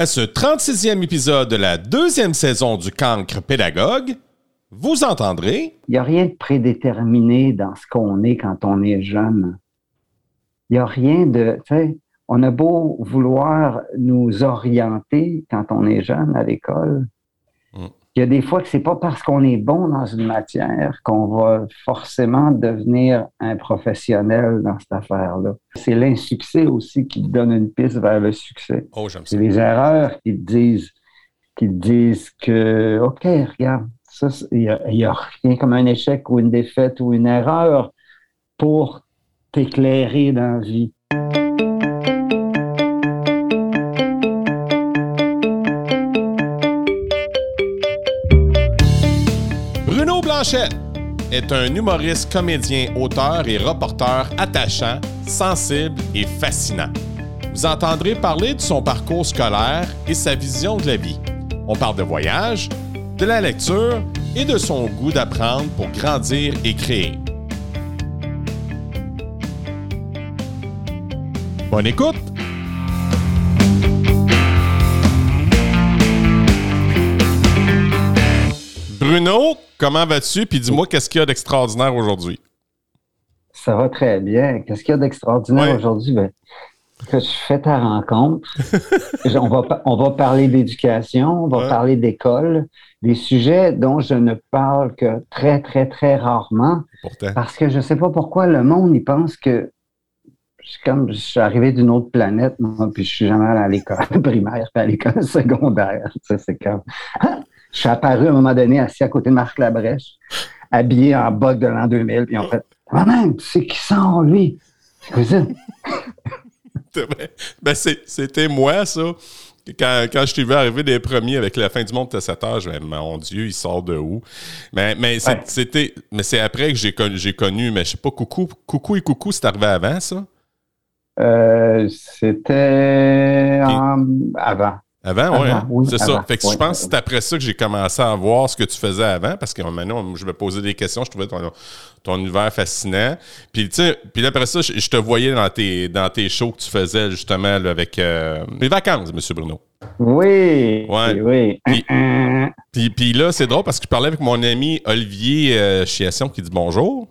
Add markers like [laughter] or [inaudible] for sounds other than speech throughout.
À ce 36e épisode de la deuxième saison du Cancre Pédagogue, vous entendrez. Il n'y a rien de prédéterminé dans ce qu'on est quand on est jeune. Il n'y a rien de. On a beau vouloir nous orienter quand on est jeune à l'école. Il y a des fois que c'est pas parce qu'on est bon dans une matière qu'on va forcément devenir un professionnel dans cette affaire-là. C'est l'insuccès aussi qui te donne une piste vers le succès. Oh. C'est les erreurs qui te disent, qui te disent que, OK, regarde, ça, il n'y a, rien comme un échec ou une défaite ou une erreur pour t'éclairer dans la vie. Est un humoriste, comédien, auteur et reporter attachant, sensible et fascinant. Vous entendrez parler de son parcours scolaire et sa vision de la vie. On parle de voyage, de la lecture et de son goût d'apprendre pour grandir et créer. Bonne écoute! Bruno, comment vas-tu? Puis dis-moi, qu'est-ce qu'il y a d'extraordinaire aujourd'hui? Ça va très bien. Qu'est-ce qu'il y a d'extraordinaire Ouais. aujourd'hui? Ben, que je fais ta rencontre. [laughs] on, va, pa- on va parler d'éducation, on va Ouais. parler d'école, des sujets dont je ne parle que très, très, très rarement. Pourtant. Parce que je ne sais pas pourquoi le monde, il pense que je suis comme je suis arrivé d'une autre planète, moi, puis je suis jamais allé à l'école [laughs] primaire, puis à l'école secondaire. C'est comme. Je suis apparu à un moment donné assis à côté de Marc Labrèche, habillé en bug de l'an 2000, puis on fait Maman, tu sais qui sont, lui? Cousine. [laughs] ben, c'est- c'était moi, ça. Quand, quand je t'ai vu arriver des premiers avec la fin du monde de cet âge, ben, mon Dieu, il sort de où? Mais, mais c'est- Ouais. c'était. Mais c'est après que j'ai connu, j'ai connu, mais je sais pas, coucou, coucou et coucou, c'est arrivé avant, ça? Euh, C'était en- avant. Avant, hein? oui, c'est ça. Fait que oui. je pense que c'est après ça que j'ai commencé à voir ce que tu faisais avant, parce que maintenant, je me posais des questions, je trouvais ton, ton univers fascinant. Puis, tu sais, puis après ça, je, je te voyais dans tes, dans tes shows que tu faisais, justement, là, avec euh, les vacances, M. Bruno. Oui, Ouais. oui. Puis- Puis, puis là, c'est drôle parce que je parlais avec mon ami Olivier euh, Chiasson qui dit bonjour.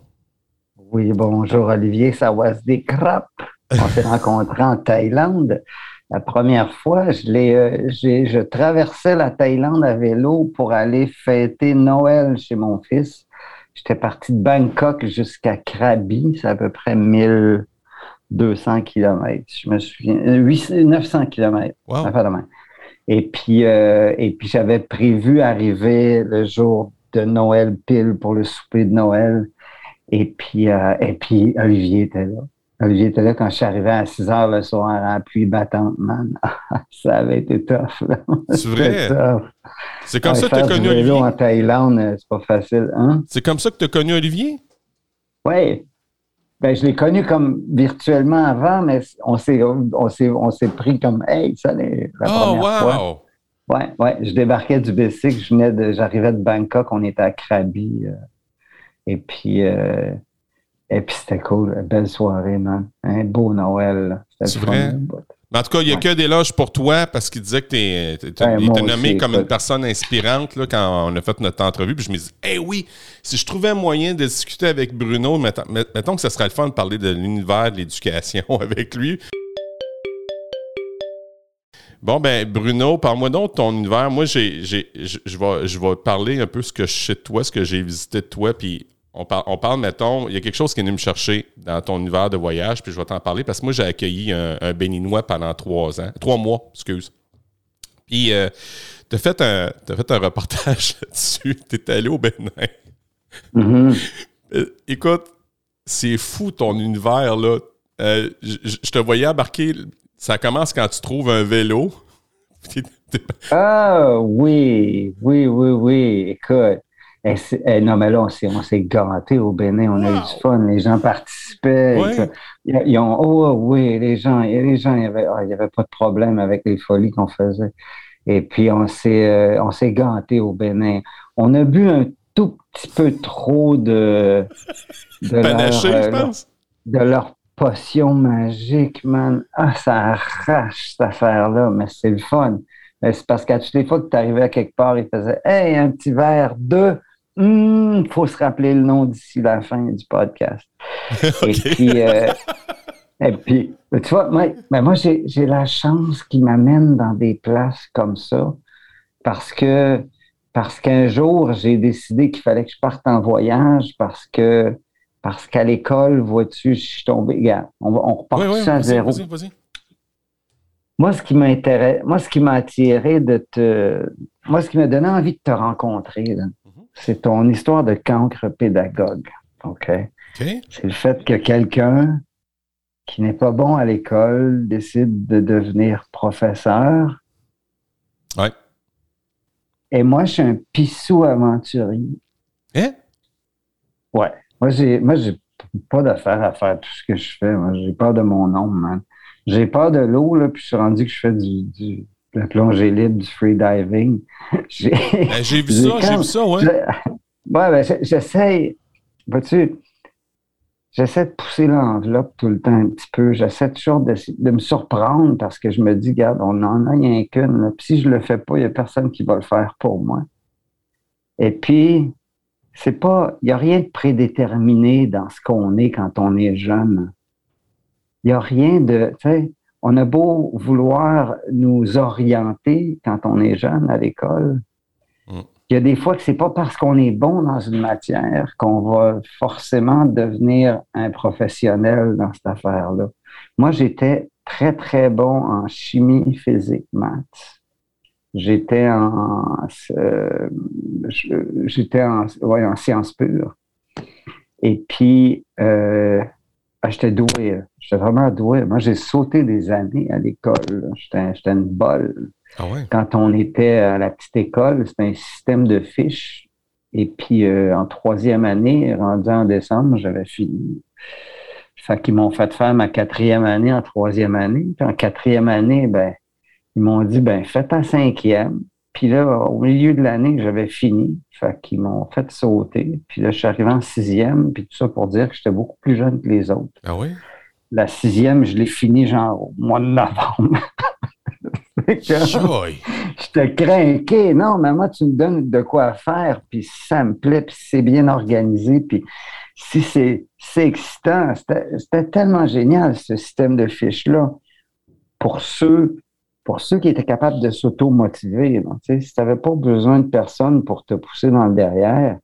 Oui, bonjour Olivier, ça was des crap. On s'est [laughs] rencontrés en Thaïlande. La première fois, je, euh, je traversais la Thaïlande à vélo pour aller fêter Noël chez mon fils. J'étais parti de Bangkok jusqu'à Krabi, c'est à peu près 1200 kilomètres. Je me souviens, euh, 800 900 kilomètres. Wow. Ça fait de même. Et puis, euh, et puis j'avais prévu arriver le jour de Noël pile pour le souper de Noël. Et puis, euh, et puis Olivier était là. Olivier était là quand je suis arrivé à 6 heures le soir en pluie battante, man. [laughs] Ça avait été tough. là. C'est vrai? C'est comme Ouais, ça que tu as connu Olivier? en Thaïlande, euh, c'est pas facile, hein? C'est comme ça que tu as connu Olivier? Oui. Ben, je l'ai connu comme virtuellement avant, mais on s'est, on pris comme, hey, ça, les- la Oh, première fois. wow! Ouais, ouais. Je débarquais du bicycle, je venais de, j'arrivais de Bangkok, on était à Krabi. euh, et puis, euh, et puis c'était cool, belle soirée, man. Un beau Noël. C'est vrai? bout. Mais en tout cas, il n'y a Ouais. que des loges pour toi parce qu'il disait que Ouais, moi t'a nommé aussi, comme une personne inspirante là, quand on a fait notre entrevue. Puis je me dis, eh oui, si je trouvais un moyen de discuter avec Bruno, mettons, met- mettons que ce serait le fun de parler de l'univers de l'éducation [laughs] avec lui. Bon, ben, Bruno, parle-moi donc de ton univers. Moi, je je vais, je vais parler un peu ce que je sais de toi, ce que j'ai visité de toi, puis on, par- on parle, mettons, il y a quelque chose qui est venu me chercher dans ton univers de voyage, puis je vais t'en parler parce que moi, j'ai accueilli un, un Béninois pendant trois ans, trois mois, excuse. Puis, euh, t'as fait un, t'as fait un reportage [laughs] là-dessus. T'es allé au Bénin. Mhm. [laughs] Euh, écoute, c'est fou ton univers, là. Euh, je te voyais embarquer. Ça commence quand tu trouves un vélo. [laughs] Ah oui, oui, oui, oui. Écoute, eh, c'est- eh, non, mais là, on s'est, on s'est au Bénin. On a eu du fun. Les gens participaient. Ils, ils ont, oh oui, les gens, les gens, il y avait, ah, avait pas de problème avec les folies qu'on faisait. Et puis, on s'est, euh, on s'est gâtés au Bénin. On a bu un tout petit peu trop de, de [laughs] leur, Panaché, euh, je leur- pense. de leur potion magique, man. Ah, ça arrache cette affaire-là, mais c'est le fun. C'est parce qu'à toutes les fois que tu arrivais à quelque part, il faisait Hey, un petit verre de. Il hmm, faut se rappeler le nom d'ici la fin du podcast. [laughs] Et puis, euh, et puis, tu vois, moi, ben moi j'ai la chance qu'il m'amène dans des places comme ça parce que parce qu'un jour, j'ai décidé qu'il fallait que je parte en voyage parce que parce qu'à l'école, vois-tu, je suis tombé. Regarde, on, on repart oui, à zéro. Moi, ce qui m'intéresse, moi, ce qui m'a attiré de te. Moi, ce qui m'a donné envie de te rencontrer, mm-hmm. C'est ton histoire de cancre pédagogue. OK? C'est le fait que quelqu'un qui n'est pas bon à l'école décide de devenir professeur. Ouais. Et moi, je suis un pissou aventurier. Hein? Ouais. Moi, j'ai, moi, j'ai pas d'affaire à faire tout ce que je fais. Moi, j'ai peur de mon nom, man. J'ai peur de l'eau, là, puis je suis rendu que je fais du, la plongée libre, du freediving. [laughs] j'ai, ben, j'ai vu ça, j'ai vu ça, ouais. ouais, ben, j'essaie. Vois-tu, j'essaie de pousser l'enveloppe tout le temps un petit peu. J'essaie toujours de, de, me surprendre parce que je me dis, regarde, on en a rien qu'une. Puis si je le fais pas, il n'y a personne qui va le faire pour moi. Et puis, c'est pas, il n'y a rien de prédéterminé dans ce qu'on est quand on est jeune. Il n'y a rien de, tu sais, on a beau vouloir nous orienter quand on est jeune à l'école, il y a des fois que c'est pas parce qu'on est bon dans une matière qu'on va forcément devenir un professionnel dans cette affaire-là. Moi, j'étais très, très bon en chimie, physique, maths. J'étais en, euh, j'étais en, ouais, en sciences pures. Et puis, euh, ah, j'étais doué. J'étais vraiment doué. Moi, j'ai sauté des années à l'école. J'étais une bolle. Ah Quand on était à la petite école, c'était un système de fiches. Et puis, euh, en troisième année, rendu en décembre, j'avais fini. Fait qu'ils m'ont fait faire ma quatrième année en troisième année. Puis en quatrième année, ben, ils m'ont dit, ben, fais ta cinquième. Puis là, au milieu de l'année, j'avais fini. Fait qu'ils m'ont fait sauter. Puis là, je suis arrivé en sixième. Puis tout ça pour dire que j'étais beaucoup plus jeune que les autres. Ah oui? La sixième, je l'ai fini genre au mois de novembre. je te crains, non, mais moi, tu me donnes de quoi faire, puis ça me plaît, puis c'est bien organisé, puis si c'est excitant, c'était tellement génial, ce système de fiches-là, pour ceux, pour ceux qui étaient capables de s'auto-motiver. Si tu n'avais pas besoin de personne pour te pousser dans le derrière,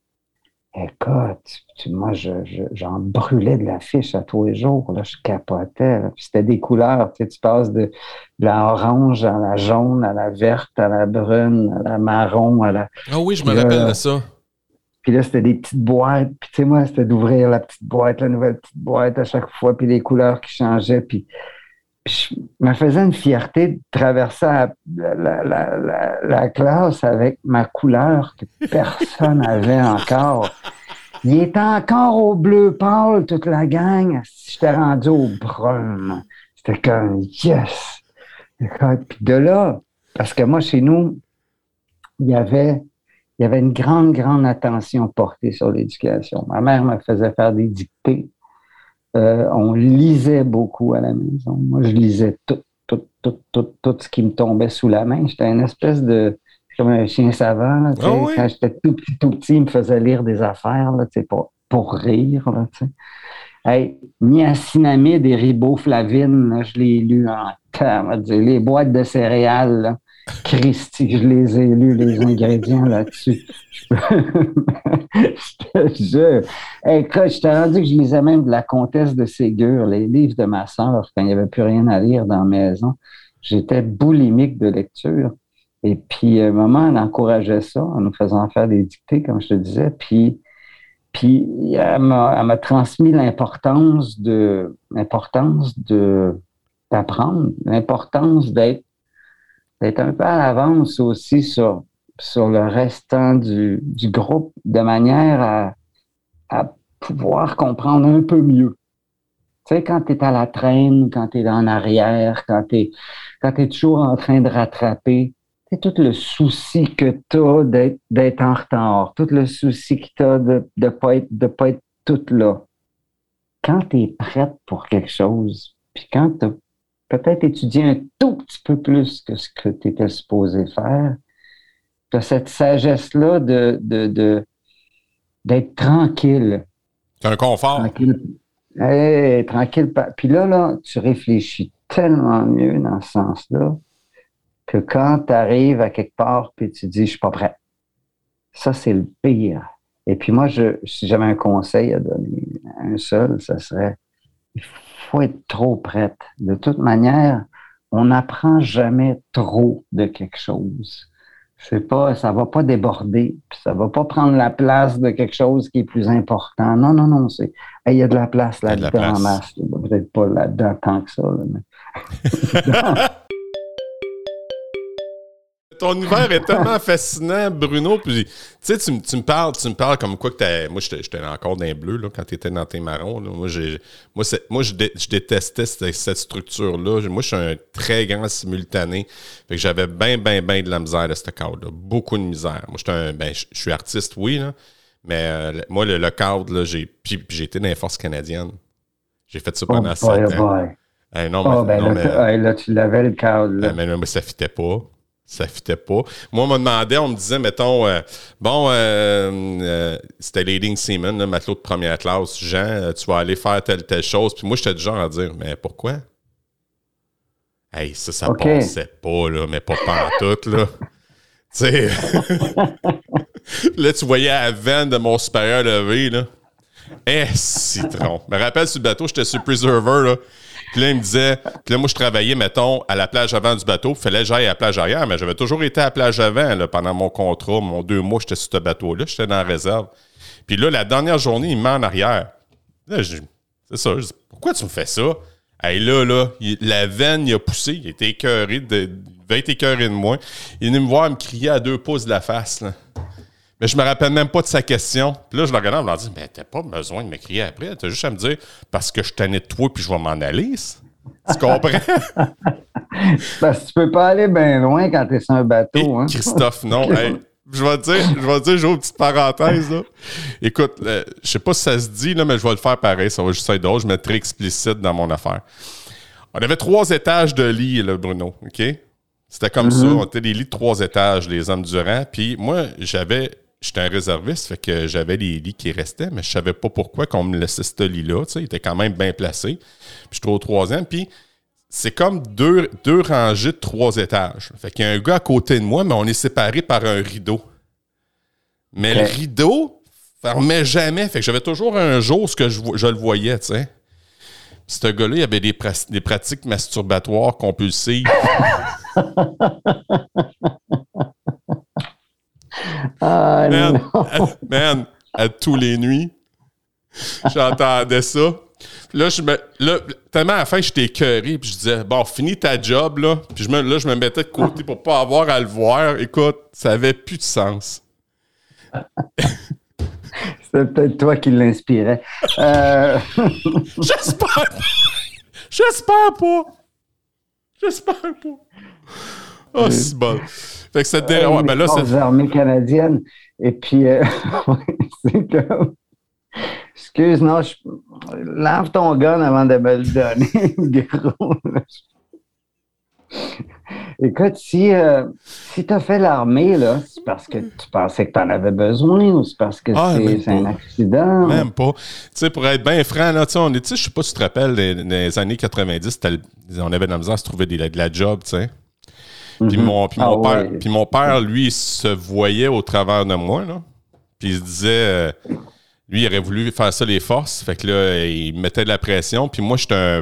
Écoute, moi, j'en brûlais de la fiche à tous les jours. Là, je capotais. C'était des couleurs. Tu, sais, tu passes de, la orange à la jaune, à la verte, à la brune, à la marron, à la. Ah oui, je me rappelle de ça. Puis là, c'était des petites boîtes. Puis tu sais, moi, c'était d'ouvrir la petite boîte, la nouvelle petite boîte à chaque fois, puis les couleurs qui changeaient. Puis je me faisais une fierté de traverser la, classe avec ma couleur que personne [laughs] n'avait encore. Il était encore au bleu pâle, toute la gang. J'étais rendu au brun. C'était comme yes! Puis de là, parce que moi, chez nous, il y avait, il y avait une grande, grande attention portée sur l'éducation. Ma mère me faisait faire des dictées. Euh, on lisait beaucoup à la maison. Moi, je lisais tout, tout, tout, tout, tout ce qui me tombait sous la main. J'étais une espèce de comme un chien savant. Ah quand j'étais tout petit, tout petit, il me faisait lire des affaires là, pour, pour rire. Là, hey, niacinamide et riboflavine, je l'ai lu en [laughs] temps. Les boîtes de céréales, Christy, je les ai lus, les ingrédients là-dessus. je [laughs] te jure. Écoute, je t'ai rendu que je lisais même de la comtesse de Ségur, les livres de ma soeur, quand il n'y avait plus rien à lire dans la maison. J'étais boulimique de lecture. Et puis, un moment, elle encourageait ça en nous faisant faire des dictées, comme je te disais. Puis, puis elle m'a transmis l'importance de l'importance d'apprendre, l'importance d'être d'être un peu à l'avance aussi sur, sur le restant du, du groupe de manière à, à, pouvoir comprendre un peu mieux. Tu sais, quand tu es à la traîne, quand tu es en arrière, quand tu es, quand toujours en train de rattraper, tout le souci que tu as d'être en retard, tout le souci que tu as de ne pas, être, de pas être tout là. quand tu es prête pour quelque chose, puis quand tu as peut-être étudié un tout petit peu plus que ce que tu étais supposé faire, tu as cette sagesse-là de, de, d'être tranquille. C'est un confort. Tranquille. tranquille. Puis là, là, tu réfléchis tellement mieux dans ce sens-là que quand tu arrives à quelque part puis tu dis je suis pas prêt. Ça, c'est le pire. Et puis moi, je, si j'avais un conseil à donner, un seul, ça serait il faut être trop prête. De toute manière, on n'apprend jamais trop de quelque chose. C'est pas, ça va pas déborder, puis ça va pas prendre la place de quelque chose qui est plus important. Non, non, non, c'est, il y a de la place là-dedans en masse. Peut-être pas là-dedans tant que ça. [laughs] [laughs] Ton univers est tellement fascinant, Bruno. Puis, tu sais, tu, me parles, tu me parles comme quoi que t'as. Moi, j'étais encore dans les bleus là, quand tu étais dans tes marrons. Moi, moi, moi je, détestais cette, structure-là. Moi, je suis un très grand simultané. Fait que j'avais bien, bien, bien de la misère de ce cadre-là. Beaucoup de misère. Moi, un, ben, je suis artiste, oui, là, mais euh, moi, le, cadre, là, j'ai. Puis, j'ai été dans les forces canadiennes. J'ai fait ça pendant oh, ans. non, oh, ben, là, là, tu l'avais le cadre. Là. Ben, mais, mais, ça fitait pas ça fitait pas. Moi, on me demandait, on me disait, mettons, euh, bon, euh, euh, c'était Leading Seaman, matelot de première classe, Jean, tu vas aller faire telle, telle chose. Puis moi, j'étais du genre à dire, mais pourquoi? Hey, ça, ça passait pas, là, mais pas tout, là. [laughs] tu sais, [laughs] là, tu voyais la veine de mon supérieur levé, là. Eh, citron. Je me rappelle sur le bateau, j'étais sur Preserver, là. Puis là, il me disait, puis là, moi, je travaillais, mettons, à la plage avant du bateau. Il fallait que j'aille à la plage arrière, mais j'avais toujours été à la plage avant là, pendant mon contrat. Mon deux mois, j'étais sur ce bateau-là. J'étais dans la réserve. Puis là, la dernière journée, il me met en arrière. c'est ça. Je dis, pourquoi tu me fais ça? Hey, là, là, la veine, il a poussé. Il était écœuré de, il devait être écœuré de moi. Il est me voir, me crier à deux pouces de la face. Là. Mais je me rappelle même pas de sa question. Puis là, je le regarde, je me dis, mais t'as pas besoin de me crier après. T'as juste à me dire, parce que je t'en ai de toi, puis je vais m'en aller. Tu comprends? [laughs] parce que tu peux pas aller bien loin quand t'es sur un bateau. Hein? Christophe, non. [laughs] je vais te dire, je vais te dire, j'ai une petite parenthèse. Là. Écoute, euh, je sais pas si ça se dit, là, mais je vais le faire pareil. Ça va juste être drôle. Je mettrai explicite dans mon affaire. On avait trois étages de lit, là, Bruno. OK? C'était comme ça. Mm-hmm. On était des lits de trois étages, les hommes durant. Puis moi, j'avais j'étais un réserviste, fait que j'avais les lits qui restaient, mais je savais pas pourquoi qu'on me laissait ce lit-là. Il était quand même bien placé. Puis je suis au troisième. Puis c'est comme deux, deux rangées de trois étages. Fait qu'il y a un gars à côté de moi, mais on est séparés par un rideau. Mais le rideau fermait jamais. Fait que j'avais toujours un jour ce que je, je le voyais, tu sais. Ce gars-là, il avait des, des pratiques masturbatoires compulsives. [laughs] Ah, [laughs] man, à, tous les nuits, j'entendais ça. là, je me, là, tellement à la fin, j'étais écœuré, puis je disais, bon, finis ta job, là. Puis je me, là, je me mettais de côté pour pas avoir à le voir. Écoute, ça avait plus de sens. [laughs] C'est peut-être toi qui l'inspirais. Euh... [laughs] J'espère pas. J'espère pas. J'espère pas. Oh, c'est bon. Fait que cette euh, ouais, ben là, c'est. armées canadiennes. Et puis, euh, [laughs] c'est comme. Excuse, non, je... lave ton gun avant de me le donner, [laughs] gros. Écoute, si, euh, si tu as fait l'armée, là, c'est parce que tu pensais que tu en avais besoin ou c'est parce que ah, c'est un accident? Même pas. Tu sais, pour être bien franc, là, on est, je sais pas si tu te rappelles, des, des années 90, on avait de la misère à se trouver des, de la job, tu sais. Puis, mhm. mon, ah père, puis mon père, lui, se voyait au travers de moi. Là. Puis il se disait, euh, lui, il aurait voulu faire ça les forces. Fait que là, il mettait de la pression. Puis moi, j'étais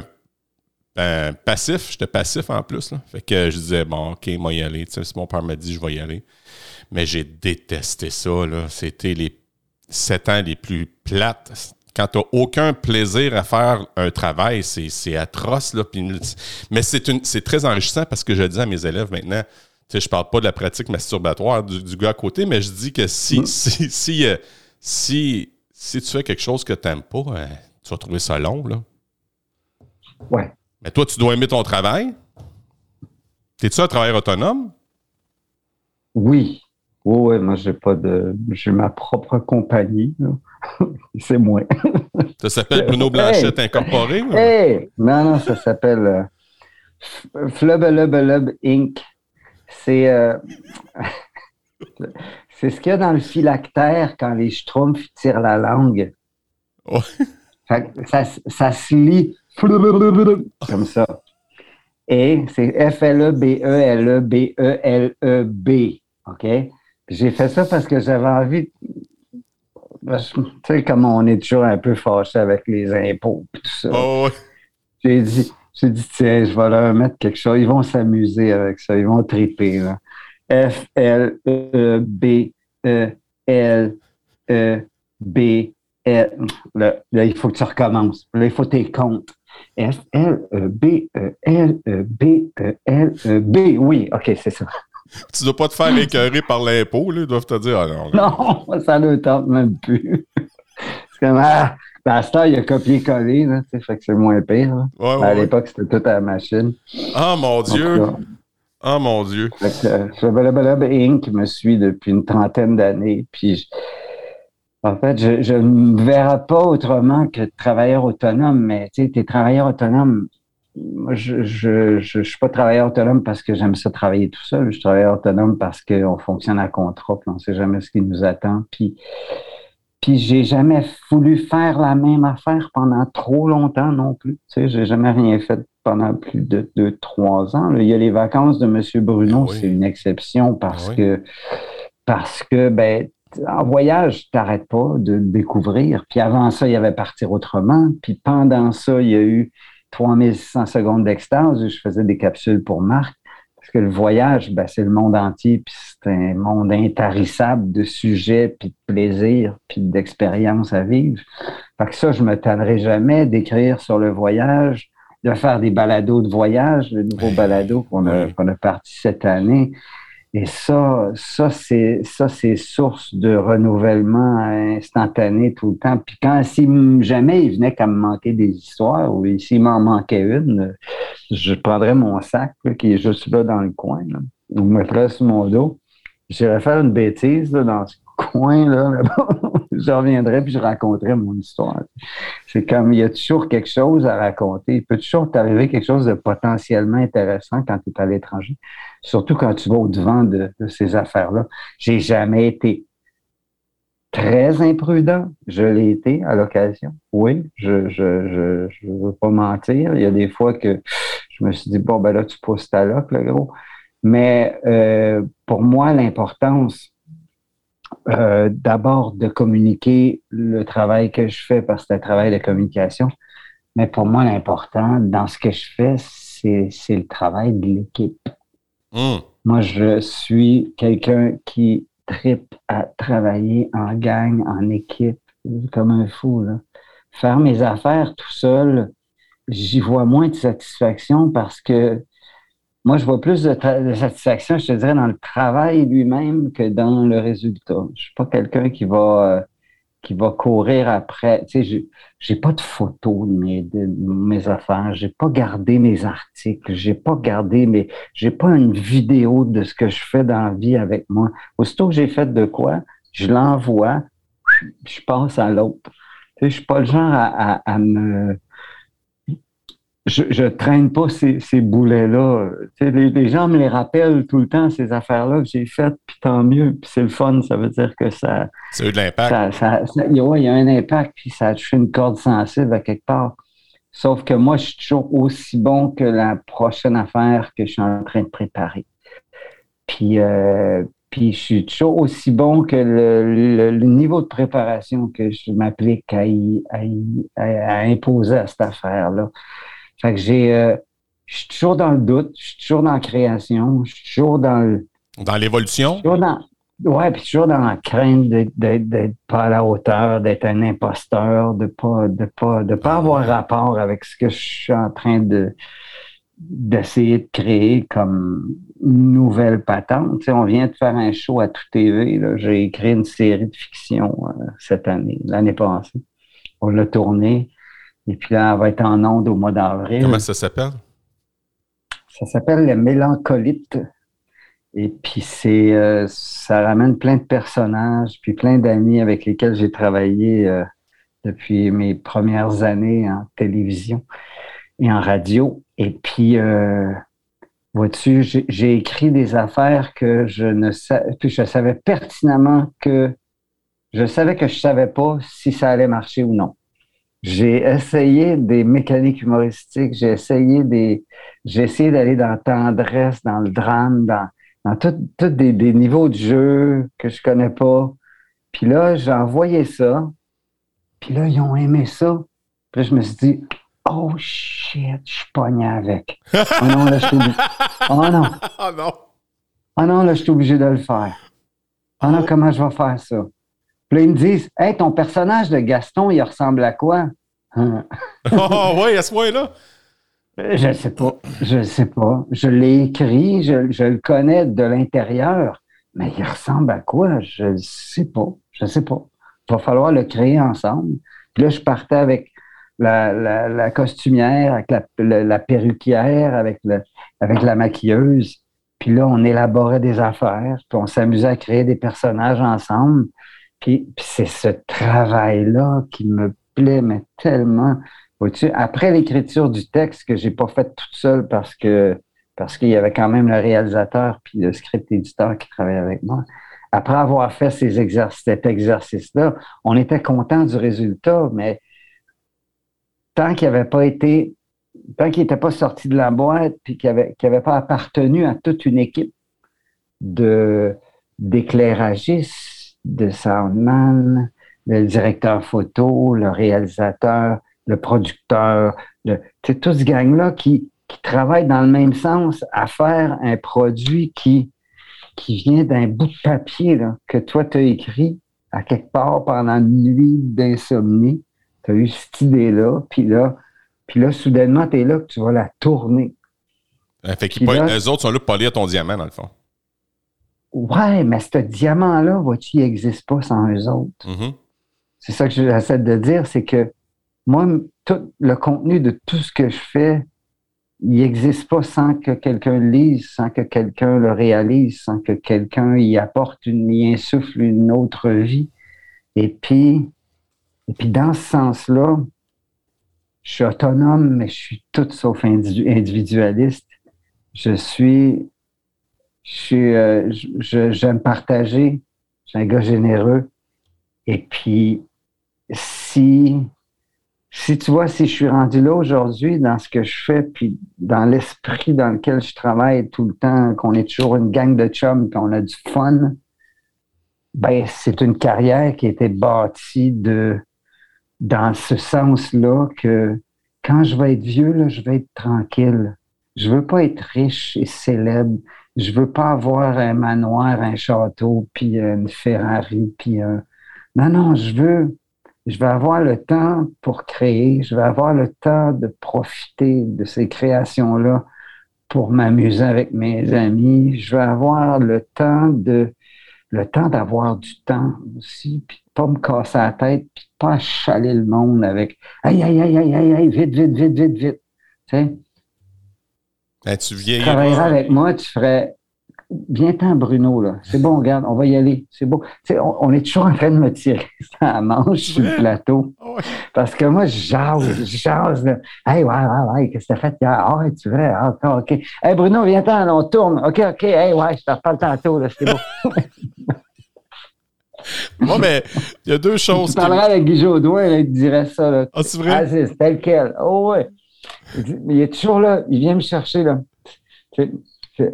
un, passif. J'étais passif en plus. Là. Fait que je disais, bon, OK, moi, y aller. si mon père m'a dit, je vais y aller. Mais j'ai détesté ça. C'était les sept ans les plus plates quand tu n'as aucun plaisir à faire un travail, c'est atroce. Là, mais c'est très enrichissant parce que je dis à mes élèves maintenant, je ne parle pas de la pratique masturbatoire du, gars à côté, mais je dis que si, mm. si, si, euh, si, si, tu fais quelque chose que tu n'aimes pas, euh, tu vas trouver ça long. Là. Ouais. Mais toi, tu dois aimer ton travail. T'es-tu un travailleur autonome? Oui. Oui, moi, j'ai pas de. J'ai ma propre compagnie. C'est moi. ça s'appelle Bruno Blanchette Incorporé? Non, non, ça s'appelle euh, Flubelubelub Inc. C'est. Euh, [laughs] c'est ce qu'il y a dans le phylactère quand les schtroumpfs tirent la langue. Ça, ça se lit [laughs] comme ça. Et c'est F-L-E-B-E-L-E-B-E-L-E-B. OK? J'ai fait ça parce que j'avais envie. Tu sais, comme on est toujours un peu fâché avec les impôts et tout ça. Oh, J'ai dit, j'ai dit, tiens, je vais leur mettre quelque chose. Ils vont s'amuser avec ça. Ils vont triper. F-L-E-B-E-L-E-B-L. Là, il faut que tu recommences. Là, il faut tes comptes. F-L-E-B-E-L-E-B-E-L-E-B. Oui, OK, c'est ça. Tu dois pas te faire écœurer par l'impôt, là. Ils doivent te dire, ah non. Non, [laughs] ça ne tente même plus. [laughs] c'est comme, ah, ben, à il a copié-collé, là, fait que c'est moins pire. Ouais, ouais, à l'époque, c'était tout à la machine. Ah, mon Dieu! Ah, mon Dieu! Fait que, euh, Inc. me suit depuis une trentaine d'années, puis en fait, je ne me verrai pas autrement que travailleur autonome, mais tu sais, t'es travailleur autonome. Moi, je je, je, suis pas travailleur autonome parce que j'aime ça travailler tout seul. Je suis travailleur autonome parce qu'on fonctionne à contrat, puis on sait jamais ce qui nous attend. Puis, puis j'ai jamais voulu faire la même affaire pendant trop longtemps non plus. Tu sais, j'ai jamais rien fait pendant plus de deux, trois ans. il y a les vacances de M. Bruno, ah c'est une exception parce ah que parce que ben en voyage, tu n'arrêtes pas de découvrir. Puis avant ça, il y avait Partir autrement. Puis pendant ça, il y a eu 3600 secondes d'extase où je faisais des capsules pour Marc. Parce que le voyage, ben, c'est le monde entier, puis c'est un monde intarissable de sujets, puis de plaisir, puis d'expériences à vivre. Fait que ça, je me tannerai jamais d'écrire sur le voyage, de faire des balados de voyage, le nouveau balado qu'on a, qu'on a parti cette année. Et ça, ça, c'est, ça, c'est source de renouvellement instantané tout le temps. Puis quand, si jamais il venait qu'à me manquer des histoires, ou s'il m'en manquait une, je prendrais mon sac, qui est juste là dans le coin, là, je me mettrais sur mon dos. J'irais faire une bêtise, dans ce coin-là, [laughs] je reviendrais puis je raconterais mon histoire. C'est comme, il y a toujours quelque chose à raconter? Il peut toujours t'arriver quelque chose de potentiellement intéressant quand tu es à l'étranger? Surtout quand tu vas au-devant de, ces affaires-là. J'ai jamais été très imprudent. Je l'ai été à l'occasion. Oui, je ne je, je, veux pas mentir. Il y a des fois que je me suis dit, bon, ben là, tu pousses ta loque, le gros. Mais euh, pour moi, l'importance, euh, d'abord de communiquer le travail que je fais, parce que c'est un travail de communication, mais pour moi, l'important dans ce que je fais, c'est le travail de l'équipe. Hmm. Moi, je suis quelqu'un qui tripe à travailler en gang, en équipe, comme un fou. Faire mes affaires tout seul, j'y vois moins de satisfaction parce que moi, je vois plus de, satisfaction, je te dirais, dans le travail lui-même que dans le résultat. Je suis pas quelqu'un qui va euh, qui va courir après. Tu sais, j'ai pas de photos de mes, de mes affaires, j'ai pas gardé mes articles, j'ai pas gardé mes, j'ai pas une vidéo de ce que je fais dans la vie avec moi. Aussitôt que j'ai fait de quoi, je l'envoie, je passe à l'autre. Tu sais, je suis pas le genre à me je, je traîne pas ces, ces boulets-là. Les, gens me les rappellent tout le temps, ces affaires-là que j'ai faites, puis tant mieux, puis c'est le fun, ça veut dire que ça... Ça a eu de l'impact. Ça, il y a un impact, puis ça a touché une corde sensible à quelque part. Sauf que moi, je suis toujours aussi bon que la prochaine affaire que je suis en train de préparer. Puis, euh, puis je suis toujours aussi bon que le, le, niveau de préparation que je m'applique à, à, à, imposer à cette affaire-là. Fait que j'ai. Euh, je suis toujours dans le doute, je suis toujours dans la création, je suis toujours dans le. Dans l'évolution? Ouais, puis toujours dans la crainte d'être pas à la hauteur, d'être un imposteur, de pas de pas de pas avoir rapport avec ce que je suis en train de d'essayer de créer comme nouvelle patente. Tu sais, on vient de faire un show à tout TV. J'ai écrit une série de fiction euh, cette année, l'année passée. On l'a tourné. Et puis là, elle va être en onde au mois d'avril. Comment ça s'appelle? Ça s'appelle le Mélancolite. Et puis, c'est, euh, ça ramène plein de personnages, puis plein d'amis avec lesquels j'ai travaillé euh, depuis mes premières années en télévision et en radio. Et puis, euh, vois-tu, j'ai écrit des affaires que je ne savais, puis je savais pertinemment que je savais que je savais pas si ça allait marcher ou non. J'ai essayé des mécaniques humoristiques, j'ai essayé des, j'ai essayé d'aller dans la tendresse, dans le drame, dans, dans tous des, des, niveaux de jeu que je connais pas. Puis là, j'ai envoyé ça. Puis là, ils ont aimé ça. Puis là, je me suis dit, oh shit, je suis pogné avec. Oh non, là, je suis obligé. [laughs] Oh non. Oh non. Oh non, là, je suis obligé de le faire. Oh non, comment je vais faire ça? Puis là, ils me disent, hey, ton personnage de Gaston, il ressemble à quoi? [laughs] oh, oui, à ce point-là? Je ne sais pas. Je ne sais pas. Je l'ai écrit, je, je, le connais de l'intérieur, mais il ressemble à quoi? Je ne sais pas. Je ne sais pas. Il va falloir le créer ensemble. Puis là, je partais avec la, la, la costumière, avec la, la, perruquière, avec, le, avec la maquilleuse. Puis là, on élaborait des affaires, puis on s'amusait à créer des personnages ensemble. Puis, puis c'est ce travail-là qui me plaît, mais tellement après l'écriture du texte que j'ai pas fait toute seule parce que parce qu'il y avait quand même le réalisateur puis le script éditeur qui travaillait avec moi. Après avoir fait ces exercices, cet exercice-là, on était content du résultat, mais tant qu'il n'avait pas été, tant qu'il n'était pas sorti de la boîte, puis qu'il n'avait avait pas appartenu à toute une équipe d'éclairagistes, de soundman, le directeur photo, le réalisateur, le producteur, c'est tout ce gang-là qui, qui travaille dans le même sens à faire un produit qui, qui vient d'un bout de papier là, que toi, tu as écrit à quelque part pendant une nuit d'insomnie. Tu as eu cette idée-là, puis là, puis là, soudainement, tu es là que tu vas la tourner. fait qu'ils les autres sont là pour pas lire ton diamant, dans le fond. Ouais, mais ce diamant-là, vois-tu, il n'existe pas sans eux autres. Mm-hmm. C'est ça que j'essaie de dire, c'est que moi, tout le contenu de tout ce que je fais, il n'existe pas sans que quelqu'un le lise, sans que quelqu'un le réalise, sans que quelqu'un y apporte, une, y insuffle une autre vie. Et puis, et puis dans ce sens-là, je suis autonome, mais je suis tout sauf individualiste. Je suis, je euh, j'aime partager. Je suis un gars généreux. Et puis, si si tu vois, si je suis rendu là aujourd'hui dans ce que je fais, puis dans l'esprit dans lequel je travaille tout le temps, qu'on est toujours une gang de chums, qu'on a du fun, ben c'est une carrière qui a été bâtie de dans ce sens-là que quand je vais être vieux, là, je vais être tranquille. Je veux pas être riche et célèbre. Je veux pas avoir un manoir, un château, puis une Ferrari, puis un... Non, non, je veux je vais avoir le temps pour créer, je vais avoir le temps de profiter de ces créations-là pour m'amuser avec mes amis, je vais avoir le temps de le temps d'avoir du temps aussi, puis de pas me casser la tête, puis de pas chaler le monde avec aïe, aïe, aïe, aïe, aïe, aïe, vite, vite, vite, vite, vite. Tu sais? Ben, tu Tu travaillerais avec moi, tu ferais Viens-t'en, Bruno, là. C'est bon, regarde, on va y aller. C'est beau. On, on, est toujours en train de me tirer [laughs] ça à manche sur le plateau. Parce que moi, je jase, je jase. Là. Hey, ouais, ouais, ouais, qu'est-ce que t'as fait hier? Ah, ouais, tu veux? Ah, OK, OK. Hey, Bruno, viens-t'en, on tourne. OK, OK. Hey, ouais, je te reparle tantôt, là. C'est beau. [laughs] Moi, mais il y a deux choses. Tu parlerais avec Guy Jodoin, il dirait ça. Là. Ah, c'est vrai? Ah, c'est tel quel. Oh, ouais. Il est toujours là. Il vient me chercher, là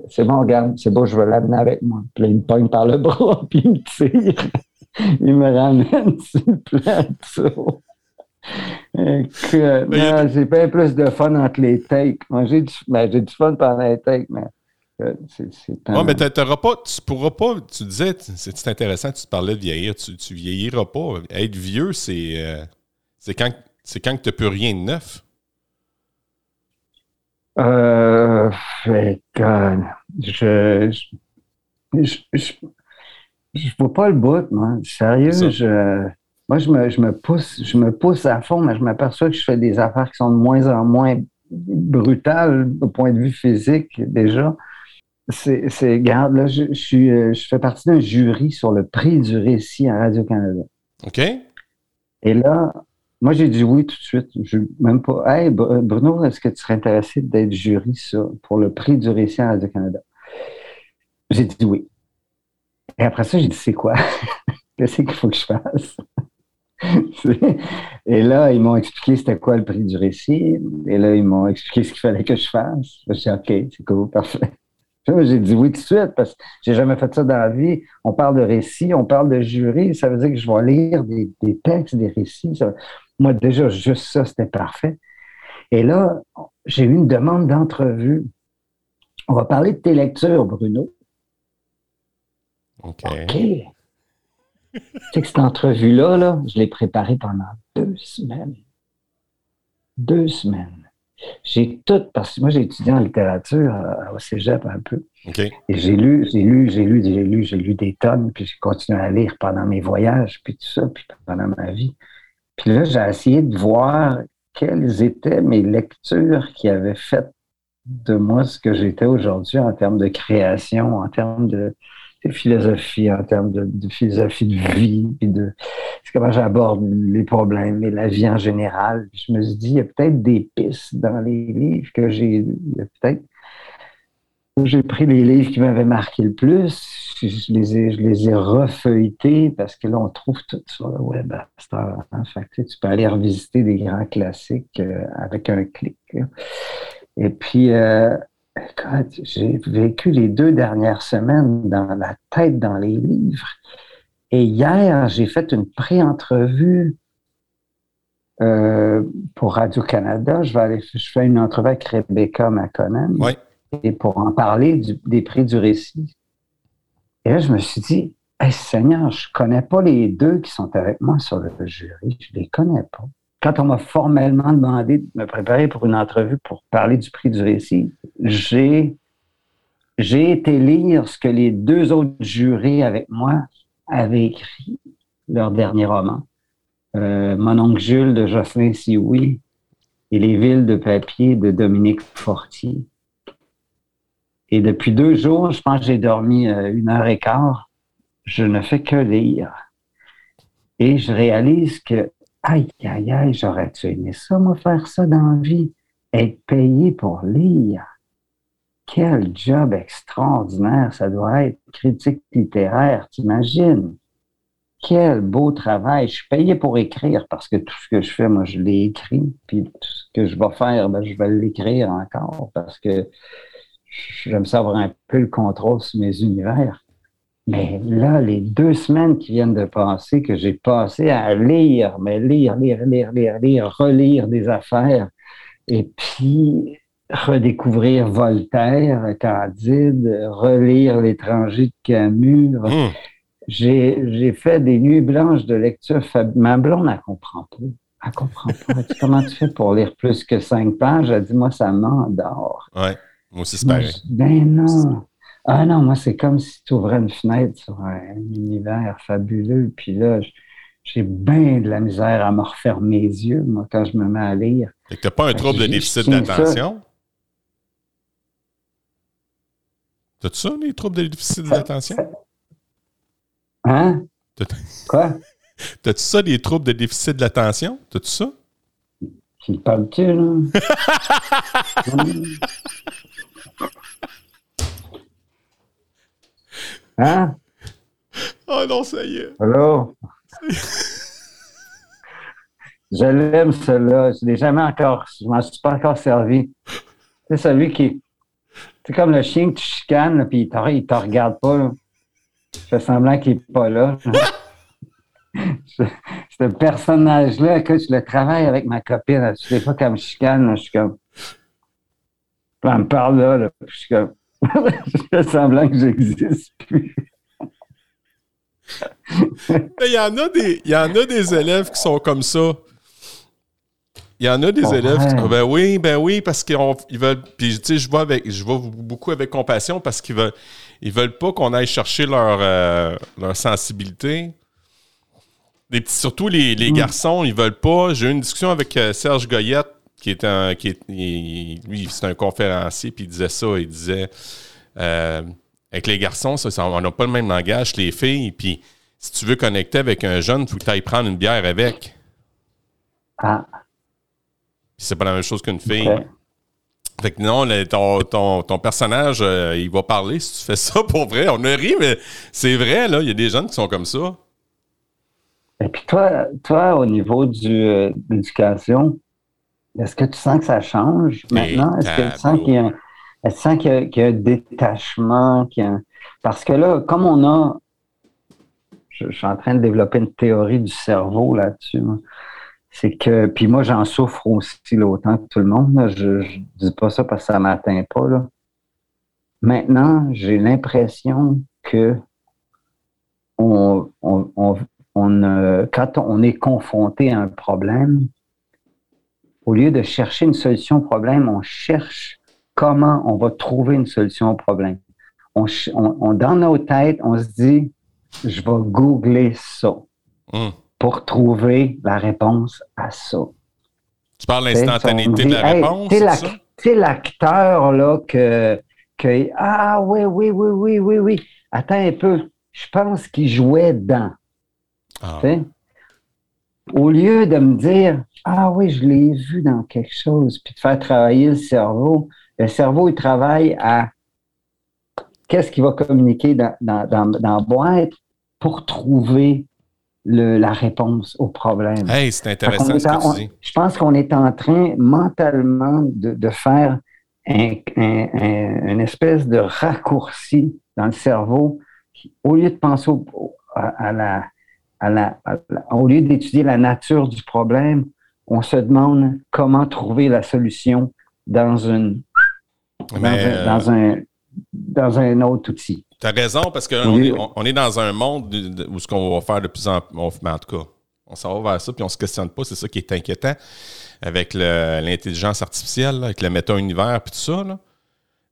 c'est bon, regarde, c'est beau, je vais l'amener avec moi. Puis là, il me pogne par le [laughs] bras, puis il me tire. il me ramène [laughs] sur le plateau. j'ai bien plus de fun entre les takes. Moi, j'ai du, ben, du fun pendant les takes, mais euh, c'est Non, mais t'auras pas, tu pourras pas, tu disais, c'est intéressant, tu parlais de vieillir, tu, tu vieilliras pas. Être vieux, c'est euh, quand, quand tu n'as plus rien de neuf. Euh, je, je, je, je, vois pas le bout, moi. Sérieux, je, moi, je me, je me, pousse, je me pousse à fond, mais je m'aperçois que je fais des affaires qui sont de moins en moins brutales au point de vue physique, déjà. c'est, garde, là, je, suis, euh, je fais partie d'un jury sur le prix du récit à Radio-Canada. OK. Et là, moi, j'ai dit oui tout de suite. Je, même pas. Hey, Bruno, est-ce que tu serais intéressé d'être jury sur, pour le prix du récit à Radio-Canada? J'ai dit oui. Et après ça, j'ai dit c'est quoi? [laughs] Qu'est-ce qu'il faut que je fasse? [laughs] Et là, ils m'ont expliqué c'était quoi le prix du récit. Et là, ils m'ont expliqué ce qu'il fallait que je fasse. Je dit OK, c'est cool, parfait. [laughs] J'ai dit oui tout de suite parce que j'ai jamais fait ça dans la vie. On parle de récit, on parle de jury. Ça veut dire que je vais lire des, textes, des récits. Moi, déjà, juste ça, c'était parfait. Et là, j'ai eu une demande d'entrevue. On va parler de tes lectures, Bruno. OK. Tu sais que cette entrevue-là, là, je l'ai préparée pendant deux semaines. Deux semaines. J'ai tout, parce que moi j'ai étudié en littérature euh, au cégep un peu. Et j'ai lu, j'ai lu, j'ai lu, j'ai lu, j'ai lu des tonnes, puis j'ai continué à lire pendant mes voyages, puis tout ça, puis pendant ma vie. Puis là, j'ai essayé de voir quelles étaient mes lectures qui avaient fait de moi ce que j'étais aujourd'hui en termes de création, en termes de, philosophie, en termes de, philosophie de vie, puis de comment j'aborde les problèmes et la vie en général. je me suis dit, il y a peut-être des pistes dans les livres que j'ai. Peut-être. J'ai pris les livres qui m'avaient marqué le plus, je les ai, je refeuilletés parce que là, on trouve tout sur le web En fait, tu peux aller revisiter des grands classiques euh, avec un clic. Et puis, euh, j'ai vécu les deux dernières semaines dans la tête dans les livres. Et hier, j'ai fait une pré-entrevue euh, pour Radio-Canada. Je vais aller, je fais une entrevue avec Rebecca McConnell. Et pour en parler des prix du récit. Et là, je me suis dit, Seigneur, je connais pas les deux qui sont avec moi sur le jury. Je les connais pas quand on m'a formellement demandé de me préparer pour une entrevue pour parler du prix du récit, j'ai, j'ai été lire ce que les deux autres jurés avec moi avaient écrit, leur dernier roman. Euh, Mon oncle Jules de Jocelyn Sioui et Les villes de papier de Dominique Fortier. Et depuis deux jours, je pense que j'ai dormi euh, une heure et quart. Je ne fais que lire. Et je réalise que Aïe, aïe, aïe, j'aurais-tu aimé ça, moi, faire ça dans la vie? Être payé pour lire. Quel job extraordinaire ça doit être, critique littéraire, t'imagines? Quel beau travail. Je suis payé pour écrire parce que tout ce que je fais, moi, je l'ai écrit. Puis tout ce que je vais faire, ben, je vais l'écrire encore parce que j'aime savoir un peu le contrôle sur mes univers. Mais là, les deux semaines qui viennent de passer, que j'ai passé à lire, mais lire, lire, lire, lire, lire, relire des affaires, et puis redécouvrir Voltaire, Candide, relire L'étranger de Camus. Hmm. J'ai fait des nuits blanches de lecture. Ma blonde, elle comprend pas. Elle comprend pas. comment tu fais pour lire plus que cinq pages? Elle dit, moi, ça m'endort. Ouais, moi aussi, c'est pareil. Ben non. Ah non, moi, c'est comme si tu ouvrais une fenêtre sur un, univers fabuleux. Puis là, j'ai bien de la misère à me refermer les yeux, moi, quand je me mets à lire. Et que tu n'as pas un trouble de déficit d'attention? T'as-tu ça, les troubles de déficit d'attention? Hein? Quoi? [laughs] T'as-tu ça, les troubles de déficit de l'attention? T'as-tu ça? Qui parle-tu, là? [laughs] Hein? Oh non, ça y est. Allô? je l'aime, celui-là. Je l'ai jamais encore. Je m'en suis pas encore servi. C'est celui qui. C'est comme le chien que tu chicanes, puis il te, te regarde pas. Là. Je fais semblant qu'il n'est pas là. [laughs] ce personnage-là, que je le travaille avec ma copine. Je sais pas je chicane, je suis comme. Elle me parle là, là je suis comme. je fais semblant que j'existe plus. Il y, en a des, il y en a des élèves qui sont comme ça. Il y en a des élèves qui ben oui, ben oui, parce qu'ils veulent. Puis tu sais, je vois avec, je vois beaucoup avec compassion parce qu'ils veulent, ils veulent pas qu'on aille chercher leur, euh, leur sensibilité. Les petits, surtout les, les mm. garçons, ils veulent pas. J'ai eu une discussion avec euh, Serge Goyette qui est un, qui est, lui, c'est un conférencier, puis il disait ça, il disait, Euh, avec les garçons, ça, on n'a pas le même langage que les filles. Puis si tu veux connecter avec un jeune, il faut que tu ailles prendre une bière avec. Ah. Puis c'est pas la même chose qu'une fille. Fait que non, ton, ton, personnage, euh, il va parler si tu fais ça [laughs] pour vrai. On a ri, mais c'est vrai, là. Il y a des jeunes qui sont comme ça. Et puis toi, toi au niveau du, euh, de l'éducation, est-ce que tu sens que ça change maintenant? Est-ce que tu sens qu'il y a, un détachement? Parce que là, comme on a. Je, suis en train de développer une théorie du cerveau là-dessus. C'est que. Puis moi, j'en souffre aussi autant que tout le monde. Je ne dis pas ça parce que ça ne m'atteint pas. Là. Maintenant, j'ai l'impression que on, on, quand on est confronté à un problème, au lieu de chercher une solution au problème, on cherche comment on va trouver une solution au problème. On, dans nos têtes, on se dit, je vais googler ça hmm. pour trouver la réponse à ça. Tu parles l'instantanéité de la réponse? Tu l'acteur, là, que, que, Ah, oui, oui, oui, oui, oui, oui. Attends un peu. Je pense qu'il jouait dans. Ah. Au lieu de me dire, ah oui, je l'ai vu dans quelque chose, puis de faire travailler le cerveau, le cerveau, il travaille à qu'est-ce qu'il va communiquer dans, dans, la boîte pour trouver la réponse au problème. Hey, c'est intéressant ce que tu dis. je pense qu'on est en train mentalement de, faire un, une espèce de raccourci dans le cerveau au lieu de penser à, la, au lieu d'étudier la nature du problème, on se demande comment trouver la solution dans, une, euh, dans, un, dans, un, autre outil. Tu as raison, parce qu'on est, on est dans un monde où ce qu'on va faire de plus en plus, en tout cas, on s'en va vers ça, puis on ne se questionne pas, c'est ça qui est inquiétant avec l'intelligence artificielle, avec le méta-univers, puis tout ça. Là.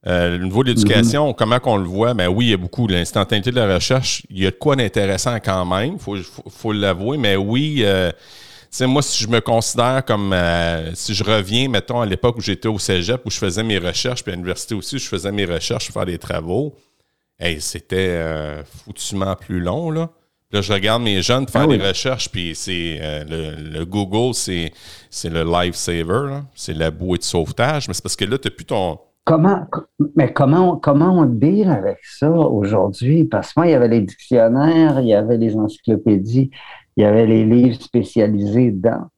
Euh, le niveau de l'éducation, mm-hmm. comment qu'on le voit? Ben oui, il y a beaucoup. L'instantanéité de la recherche, il y a de quoi d'intéressant quand même, il faut, faut, l'avouer, mais oui, euh, sais, moi, si je me considère comme euh, si je reviens, mettons, à l'époque où j'étais au Cégep, où je faisais mes recherches, puis à l'université aussi, où je faisais mes recherches, faire des travaux, hey, c'était euh, foutument plus long, là. Là, je regarde mes jeunes faire ah des recherches, puis c'est euh, le, Google, c'est, c'est le lifesaver, c'est la bouée de sauvetage, mais c'est parce que là, tu n'as plus ton. Comment, mais comment, comment on deal avec ça aujourd'hui? Parce que moi, il y avait les dictionnaires, il y avait les encyclopédies, il y avait les livres spécialisés dedans.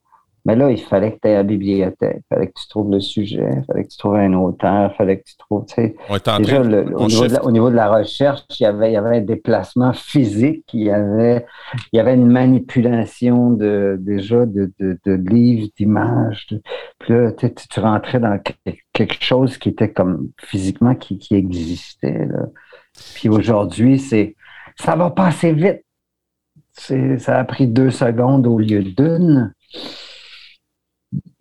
Mais là, il fallait que tu aies la bibliothèque, il fallait que tu trouves le sujet, il fallait que tu trouves un auteur, il fallait que tu trouves. Tu sais, déjà, au, niveau de la, recherche, il y, avait, il y avait un déplacement physique, il y avait, il y avait une manipulation de, déjà de, de, livres, d'images. Puis là, tu, tu, rentrais dans quelque chose qui était comme physiquement qui, qui existait. Là. Puis aujourd'hui, c'est ça va passer vite ça a pris deux secondes au lieu d'une.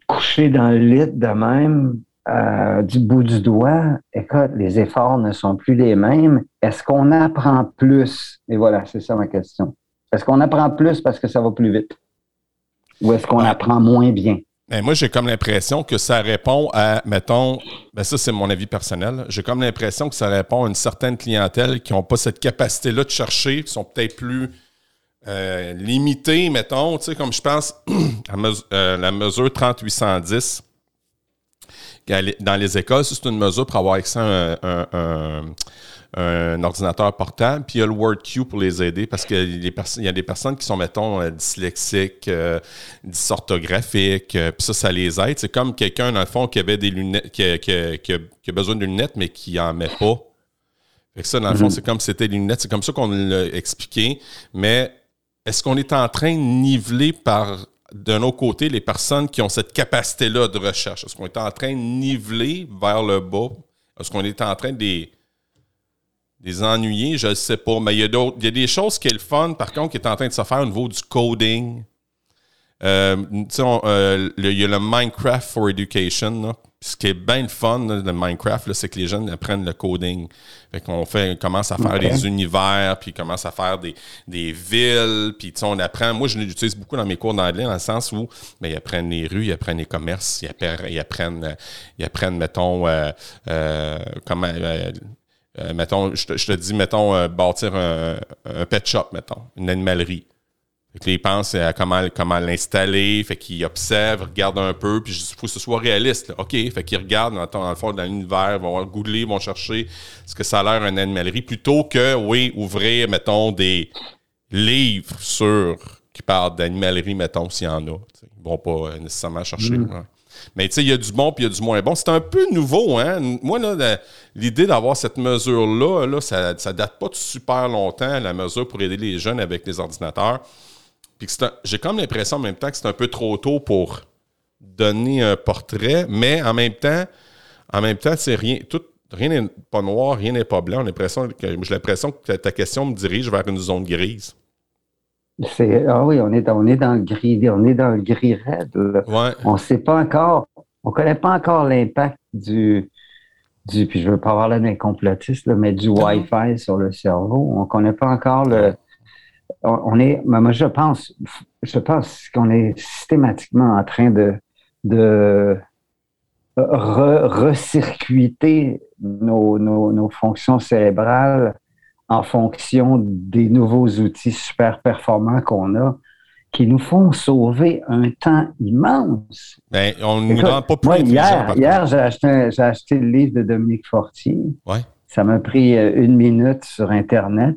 Coucher dans le lit de même, euh, du bout du doigt, écoute, les efforts ne sont plus les mêmes. Est-ce qu'on apprend plus? Et voilà, c'est ça ma question. Est-ce qu'on apprend plus parce que ça va plus vite? Ou est-ce qu'on apprend moins bien? Ben, moi, j'ai comme l'impression que ça répond à, mettons, ben ça c'est mon avis personnel, j'ai comme l'impression que ça répond à une certaine clientèle qui n'ont pas cette capacité-là de chercher, qui sont peut-être plus euh, limité, mettons, tu sais, comme je pense [clears throat] à euh, la mesure 3810 dans les écoles, c'est une mesure pour avoir accès à un, ordinateur portable, puis il y a le WordQ pour les aider parce qu'il y a des personnes qui sont, mettons, euh, dyslexiques, dysorthographiques, puis ça, ça les aide. C'est comme quelqu'un, dans le fond, qui avait des lunettes, qui a, besoin de lunettes, mais qui n'en met pas. Fait ça, dans le fond, mm-hmm. c'est comme si c'était des lunettes. C'est comme ça qu'on l'a expliqué. Mais est-ce qu'on est en train de niveler par d'un autre côté les personnes qui ont cette capacité-là de recherche? Est-ce qu'on est en train de niveler vers le bas? Est-ce qu'on est en train de les, ennuyer? Je ne sais pas. Mais il y, a il y a des choses qui est le fun, par contre, qui est en train de se faire au niveau du coding. Euh, euh, il y a le Minecraft for Education. Ce qui est bien le fun de Minecraft, c'est que les jeunes apprennent le coding. Fait qu'on fait, commence à faire des univers, puis commence à faire des, villes, puis on apprend. Moi, je l'utilise beaucoup dans mes cours d'anglais, dans le sens où ben, ils apprennent les rues, ils apprennent les commerces, ils apprennent, ils apprennent, ils apprennent mettons, euh, comment euh, mettons, je te, dis, mettons, euh, bâtir un, pet shop, mettons, une animalerie. Que ils pensent à comment, comment l'installer, fait qu'ils observent, regardent un peu, puis il faut que ce soit réaliste. OK, fait qu'ils regardent dans, le fond, dans l'univers, vont googler, vont chercher ce que ça a l'air une animalerie, plutôt que, oui, ouvrir, mettons, des livres sur qui parlent d'animalerie, mettons, s'il y en a. Ils vont pas nécessairement chercher. Mm. Mais tu sais, il y a du bon puis il y a du moins bon. C'est un peu nouveau, hein? Moi, l'idée d'avoir cette mesure-là, là, ça, ça date pas de super longtemps, la mesure pour aider les jeunes avec les ordinateurs. Puis j'ai comme l'impression en même temps que c'est un peu trop tôt pour donner un portrait, mais en même temps, en même temps, c'est rien. Tout, rien n'est pas noir, rien n'est pas blanc. J'ai l'impression que ta question me dirige vers une zone grise ah oui, on est, on est dans le gris, on est dans le gris raide. On ne sait pas encore, on connaît pas encore l'impact du, du, puis je veux pas avoir l'air d'un complotiste, mais du Wi-Fi sur le cerveau. On ne connaît pas encore le. On, est, moi je pense, je pense qu'on est systématiquement en train de, de recircuiter nos, nos, nos fonctions cérébrales en fonction des nouveaux outils super performants qu'on a qui nous font sauver un temps immense. Ben, on ne nous rend pas plus Hier, hier j'ai acheté, le livre de Dominique Fortier. Ouais. Ça m'a pris euh, une minute sur Internet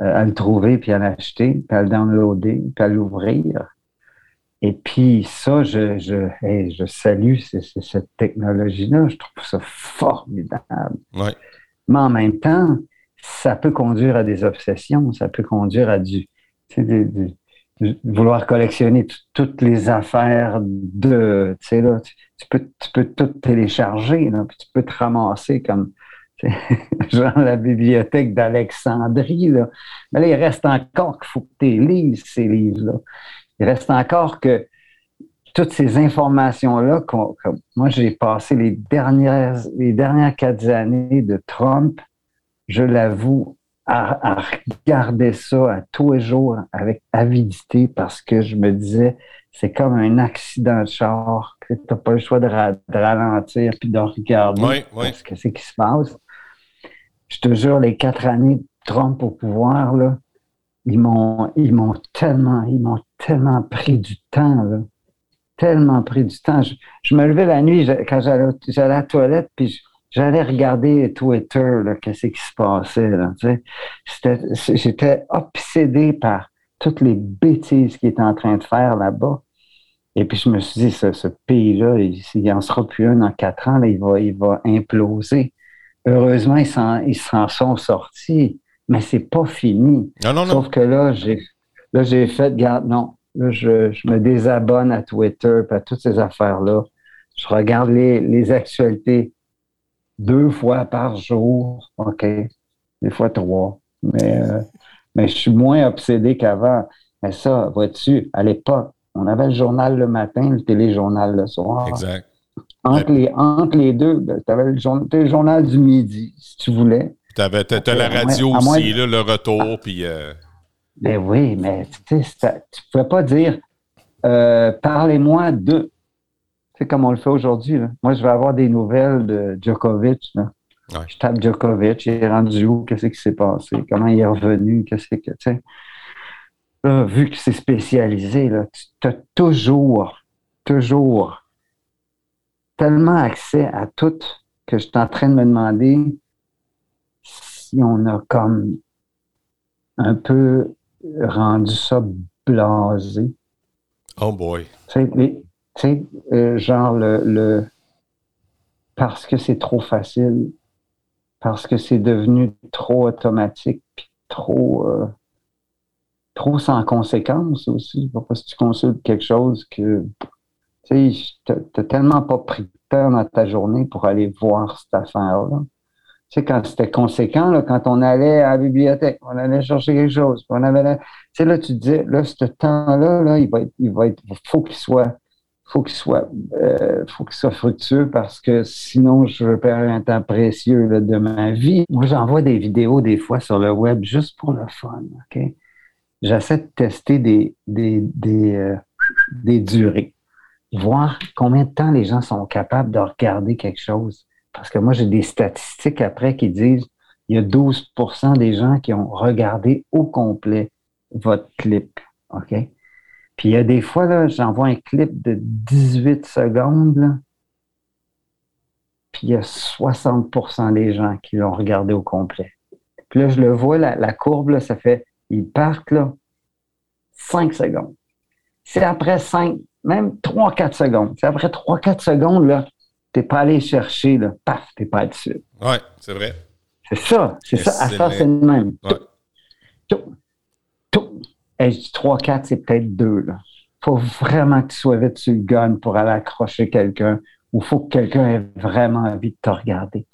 euh, à le trouver, puis à l'acheter, puis à le downloader, puis à l'ouvrir. Et puis ça, je, je, je salue cette technologie-là. Je trouve ça formidable. Ouais. Mais en même temps, ça peut conduire à des obsessions, ça peut conduire à du, vouloir collectionner toutes les affaires de, tu sais, là, tu, peux, tu peux tout télécharger, là, puis tu peux te ramasser comme, [laughs] genre la bibliothèque d'Alexandrie, là. Mais là, il reste encore qu'il faut que tu lises ces livres-là. Il reste encore que toutes ces informations-là, moi, j'ai passé les dernières, les dernières quatre années de Trump je l'avoue, à, regarder ça à tous les jours avec avidité parce que je me disais, c'est comme un accident de char, que tu n'as pas le choix de, ralentir puis de regarder ce que c'est qui se passe. Je te jure, les quatre années de Trump au pouvoir, là, ils m'ont, ils m'ont tellement, ils m'ont tellement pris du temps, tellement pris du temps. Je, me levais la nuit quand j'allais, j'allais à la toilette, puis j'allais regarder Twitter, qu'est-ce qui se passait. J'étais obsédé par toutes les bêtises qu'il était en train de faire là-bas. Et puis je me suis dit, ce, pays-là, il n'en sera plus un dans quatre ans, il, va, il va imploser. Heureusement, ils s'en sont sortis, mais c'est pas fini. Sauf que là, j'ai là j'ai fait, garde, non, là, je, me désabonne à Twitter, à toutes ces affaires-là. Je regarde les, les actualités deux fois par jour, OK, des fois trois. Mais, euh, mais je suis moins obsédé qu'avant. Mais ça, vois-tu, à l'époque, on avait le journal le matin, le téléjournal le soir. Exact. Entre, les, entre les deux, ben, tu avais le journal, du midi, si tu voulais. Tu as, la radio aussi, là, le retour, puis... Euh, ben oui, mais tu ne pouvais pas dire euh, parlez-moi de c'est comme on le fait aujourd'hui. Moi, je vais avoir des nouvelles de Djokovic. Je tape Djokovic, il est rendu où? Qu'est-ce qui s'est passé? Comment il est revenu? Qu'est-ce que, tu sais? vu que c'est spécialisé, là, tu as toujours, toujours tellement accès à tout que je suis en train de me demander si on a comme un peu rendu ça blasé. Oh boy. Tu sais, euh, genre le, parce que c'est trop facile, parce que c'est devenu trop automatique, puis trop euh, trop sans conséquence aussi. Pas si tu consultes quelque chose que tu sais, t'as tellement pas pris de temps dans ta journée pour aller voir cette affaire-là. Tu sais, quand c'était conséquent, là, quand on allait à la bibliothèque, on allait chercher quelque chose, on avait, tu sais, là, tu te dis, là, ce temps-là, là, il va être, il va être, faut qu'il soit faut qu'il soit, euh, faut qu'il soit fructueux parce que sinon, je perdre un temps précieux de ma vie. Moi, j'envoie des vidéos des fois sur le web juste pour le fun. OK? J'essaie de tester des, des, des, euh, des durées, voir combien de temps les gens sont capables de regarder quelque chose parce que moi, j'ai des statistiques après qui disent il y a 12% des gens qui ont regardé au complet votre clip. OK? Puis il y a des fois, j'envoie un clip de 18 secondes, puis il y a 60% des gens qui l'ont regardé au complet. Puis là, je le vois, la, courbe, ça fait, ils partent, là, 5 secondes. C'est après 5, même 3-4 secondes. C'est après 3-4 secondes, là, t'es pas allé chercher, là, paf, t'es pas dessus. Oui, c'est vrai. C'est ça, c'est ça. À ça, c'est le même. Tout, tout, Et je dis 3-4, c'est peut-être 2, là. Faut vraiment que tu sois vite sur le gun pour aller accrocher quelqu'un ou faut que quelqu'un ait vraiment envie de te regarder.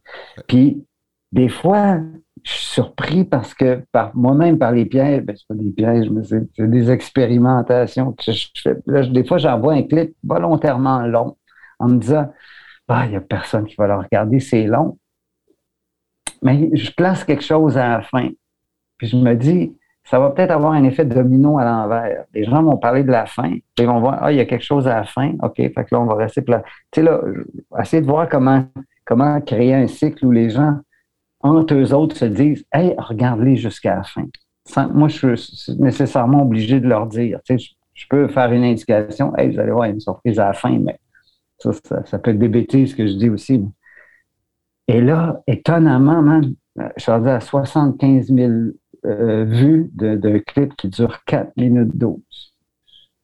Puis, des fois, je suis surpris parce que par moi-même, par les pièges, ben, c'est pas des pièges, mais c'est des expérimentations que je, fais. des fois, j'envoie un clip volontairement long en me disant Ah, il n'y a personne qui va le regarder, c'est long. Mais je place quelque chose à la fin. Puis je me dis, ça va peut-être avoir un effet domino à l'envers. Les gens vont parler de la fin, puis ils vont voir, ah, il y a quelque chose à la fin, OK, fait que là, on va rester Tu sais, là, essayer de voir comment, comment créer un cycle où les gens entre eux autres se disent Hey, regarde-les jusqu'à la fin. moi, je suis nécessairement obligé de leur dire. Tu sais, je, peux faire une indication Hey, vous allez voir une surprise à la fin, mais ça, ça, peut être des bêtises que je dis aussi. Et là, étonnamment, man, je suis à 75 000 euh, vues d'un clip qui dure 4 minutes 12.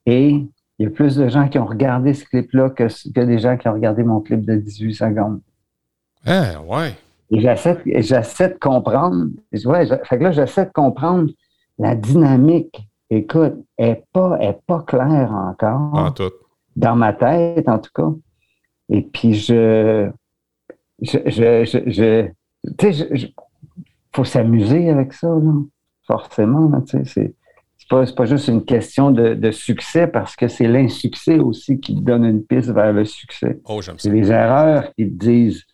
Et il y a plus de gens qui ont regardé ce clip-là que, que des gens qui ont regardé mon clip de 18 secondes. Ah, ouais. Et j'essaie, j'essaie de comprendre. Ouais, fait que là, j'essaie de comprendre la dynamique. Écoute, elle n'est pas, est pas claire encore. En tout. Dans ma tête, en tout cas. Et puis, je. Je. je, je, tu sais, il faut s'amuser avec ça, là. forcément. tu sais, c'est, c'est pas, pas juste une question de, de succès parce que c'est l'insuccès aussi qui donne une piste vers le succès. Oh, j'aime ça. C'est les erreurs qui te disent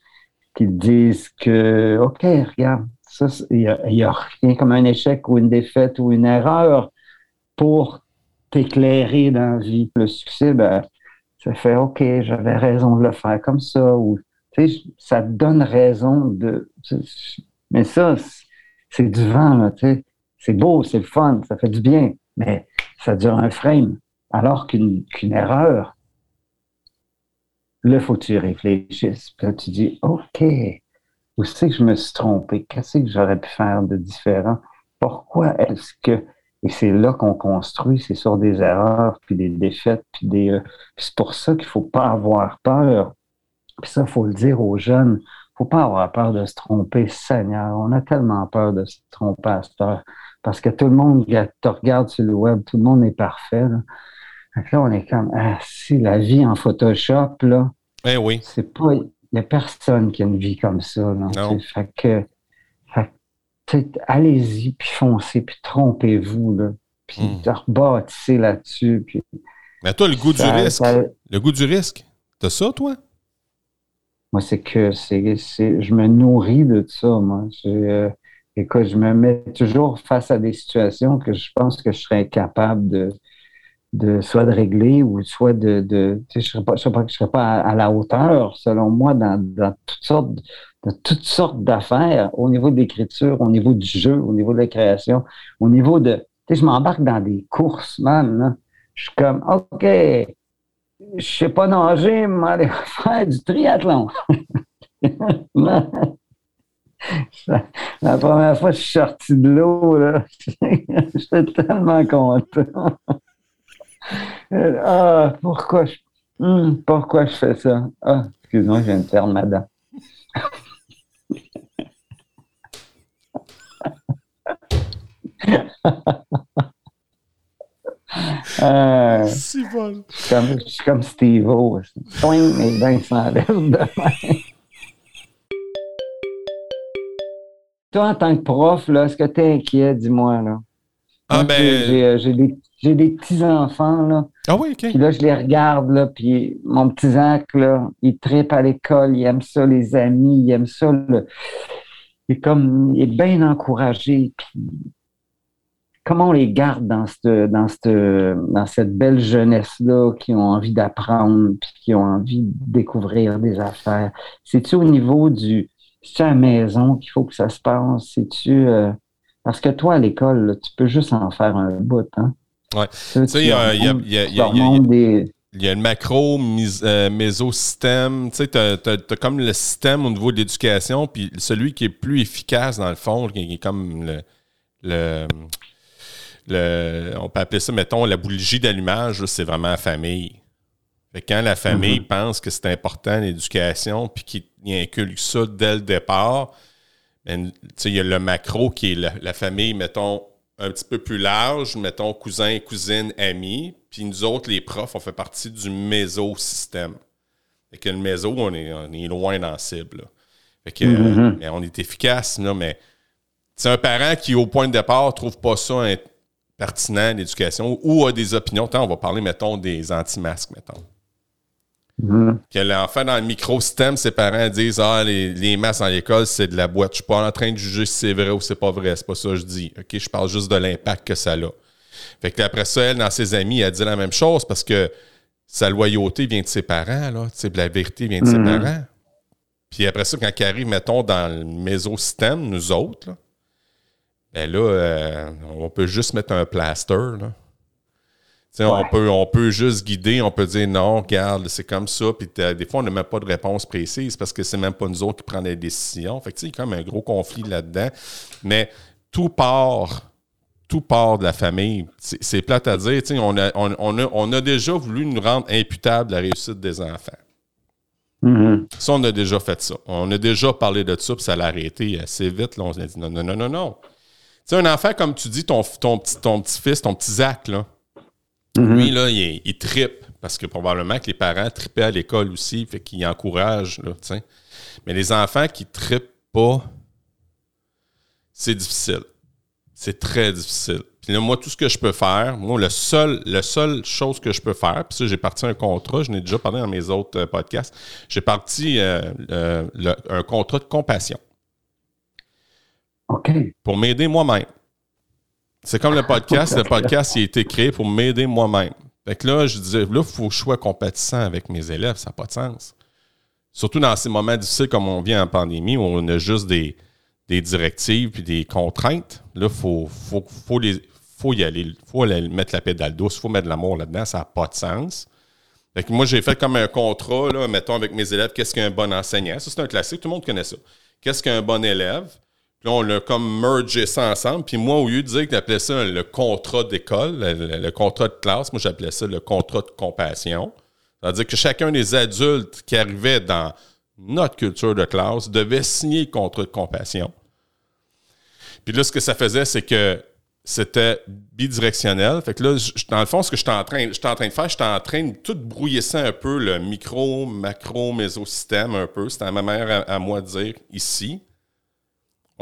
qui disent que, OK, regarde, ça, il n'y a, rien comme un échec ou une défaite ou une erreur pour t'éclairer dans la vie. Le succès, ben, ça fait, OK, j'avais raison de le faire comme ça, ou, ça te donne raison de. Mais ça, c'est du vent, là, tu sais. C'est beau, c'est fun, ça fait du bien, mais ça dure un frame. Alors qu'une erreur, Là, faut que tu réfléchisses. Puis là, tu dis, OK, où c'est que je me suis trompé? Qu'est-ce que j'aurais pu faire de différent? Pourquoi est-ce que... Et c'est là qu'on construit, c'est sur des erreurs, puis des défaites, puis des... Euh, c'est pour ça qu'il faut pas avoir peur. Puis ça, il faut le dire aux jeunes. faut pas avoir peur de se tromper, Seigneur. On a tellement peur de se tromper à. Parce que tout le monde te regarde sur le web, tout le monde est parfait. Là, on est comme, ah, si la vie en Photoshop, là. Eh oui. C'est pas, il n'y a personne qui a une vie comme ça, là. Non. Fait que, allez-y, puis foncez, puis trompez-vous, là. Puis mm. rebâtissez là-dessus. Puis, Mais toi, le goût du risque, le goût du risque, t'as ça, toi? Moi, c'est que c'est, je me nourris de ça, moi. Euh, écoute, je me mets toujours face à des situations que je pense que je serais incapable de, de soit de régler ou soit de, de je serais pas, je serais pas, je serais pas à, la hauteur, selon moi, dans, dans toutes sortes, dans toutes sortes d'affaires, au niveau de l'écriture, au niveau du jeu, au niveau de la création, au niveau de, tu sais, je m'embarque dans des courses, man, Je suis comme, OK, je sais pas nager, mais aller [laughs] faire du triathlon. [laughs] la première fois que je suis sorti de l'eau, là, [laughs] j'étais tellement content. Ah, pourquoi je, hmm, pourquoi je fais ça? Ah, excuse-moi, je viens de perdre ma dent. Euh, c'est bon. Je suis comme, Steve-O. mes dents s'enlèvent demain. Toi, en tant que prof, est-ce que tu es inquiet, dis-moi, là? Ah, ben... Euh, j'ai des j'ai des petits-enfants, là. Ah oui, OK. Puis là, je les regarde, là, puis mon petit Zach, là, il tripe à l'école, il aime ça, les amis, il aime ça, le... Il est comme, il est bien encouragé, puis comment on les garde dans cette, dans cette, dans cette belle jeunesse-là qui ont envie d'apprendre puis qui ont envie de découvrir des affaires? C'est-tu au niveau du. C'est-tu à la maison qu'il faut que ça se passe? C'est-tu. Euh, parce que toi, à l'école, tu peux juste en faire un bout, hein? Ouais. Tu sais, il y a, il y a le macro euh, mésosystème. Tu sais, tu as, comme le système au niveau de l'éducation, puis celui qui est plus efficace, dans le fond, qui est comme le, le, on peut appeler ça, mettons, la bougie d'allumage, c'est vraiment la famille. quand la famille mm-hmm. pense que c'est important l'éducation, puis qu'il inculque ça dès le départ, ben, il y a le macro qui est la famille, mettons, un petit peu plus large, mettons cousins, cousines, amis. Puis nous autres, les profs, on fait partie du mésosystème. Fait que le méso, on est, on est loin dans la cible. Fait que, mm-hmm. mais on est efficace, là, mais c'est un parent qui, au point de départ, trouve pas ça pertinent, l'éducation, ou a des opinions. Tant, on va parler, mettons, des anti-masques, mettons. Mm-hmm. Que l'enfant dans le micro-système, ses parents disent Ah, les, les masses dans l'école, c'est de la boîte. Je suis pas en train de juger si c'est vrai ou c'est pas vrai. C'est pas ça que je dis. OK, je parle juste de l'impact que ça a. Fait que après ça, elle, dans ses amis, elle dit la même chose parce que sa loyauté vient de ses parents, là. la vérité vient de ses mm-hmm. parents. Puis après ça, quand elle arrive, mettons, dans le mésosystème, nous autres, là, ben là, euh, on peut juste mettre un plaster, là. On, peut, on peut juste guider, on peut dire non, regarde, c'est comme ça. Puis des fois, on n'a même pas de réponse précise parce que c'est même pas nous autres qui prenons les décisions. Fait que, il y a comme un gros conflit là-dedans. Mais tout part, tout part de la famille. C'est plate à dire. On a, on, a, déjà voulu nous rendre imputable la réussite des enfants. Mm-hmm. Ça, on a déjà fait ça. On a déjà parlé de ça, puis ça l'a arrêté assez vite. Là, on a dit non, non, non, non, non. Tu un enfant, comme tu dis, ton, ton, ton petit-fils, ton petit Zach, là, Mhm. Lui, là, il, il, trippe parce que probablement que les parents trippaient à l'école aussi, fait qu'ils encouragent. Là, Mais les enfants qui trippent pas, c'est difficile. C'est très difficile. Puis là, moi, tout ce que je peux faire, moi, le seul, la seule chose que je peux faire, puis ça, j'ai parti un contrat, je n'ai déjà parlé dans mes autres euh, podcasts, j'ai parti euh, un contrat de compassion. OK. Pour m'aider moi-même. C'est comme le podcast. le podcast, il a été créé pour m'aider moi-même. Fait que là, je disais, là, il faut que je sois compatissant avec mes élèves. Ça n'a pas de sens. Surtout dans ces moments difficiles comme on vient en pandémie, où on a juste des, directives puis des contraintes. Là, il faut, faut, les, faut y aller. Il faut mettre la pédale douce. Il faut mettre de l'amour là-dedans. Ça n'a pas de sens. Fait que moi, j'ai fait comme un contrat, là, mettons, avec mes élèves, qu'est-ce qu'un bon enseignant? Ça, c'est un classique. Tout le monde connaît ça. Qu'est-ce qu'un bon élève? Puis là, on a comme mergé ça ensemble. Puis moi, au lieu de dire que appelait ça le contrat d'école, le, contrat de classe, moi, j'appelais ça le contrat de compassion. C'est-à-dire que chacun des adultes qui arrivaient dans notre culture de classe devait signer le contrat de compassion. Puis là, ce que ça faisait, c'est que c'était bidirectionnel. Fait que là, dans le fond, ce que j'étais en train, en train de faire, j'étais en train de tout brouiller ça un peu, le micro, macro, mésosystème un peu. C'était ma manière à moi de dire ici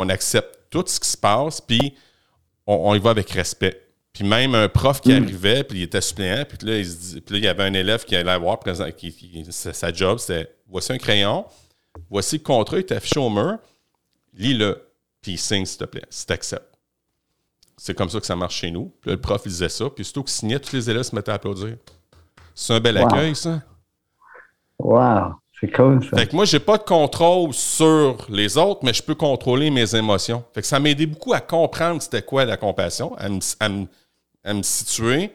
on accepte tout ce qui se passe, puis on, y va avec respect. Puis même un prof qui mm. arrivait, puis il était suppléant, puis là, il y avait un élève qui allait avoir présent, qui, sa job, c'était voici un crayon, voici le contrat, il est affiché au mur, lis-le, puis signe, s'il te plaît, si tu acceptes. C'est comme ça que ça marche chez nous. Puis là, le prof, il disait ça, puis surtout qu'il signait, tous les élèves se mettaient à applaudir. C'est un bel accueil, ça. Wow! C'est cool, ça. Fait que moi, j'ai pas de contrôle sur les autres, mais je peux contrôler mes émotions. Fait que ça m'a aidé beaucoup à comprendre c'était quoi la compassion, à me, situer.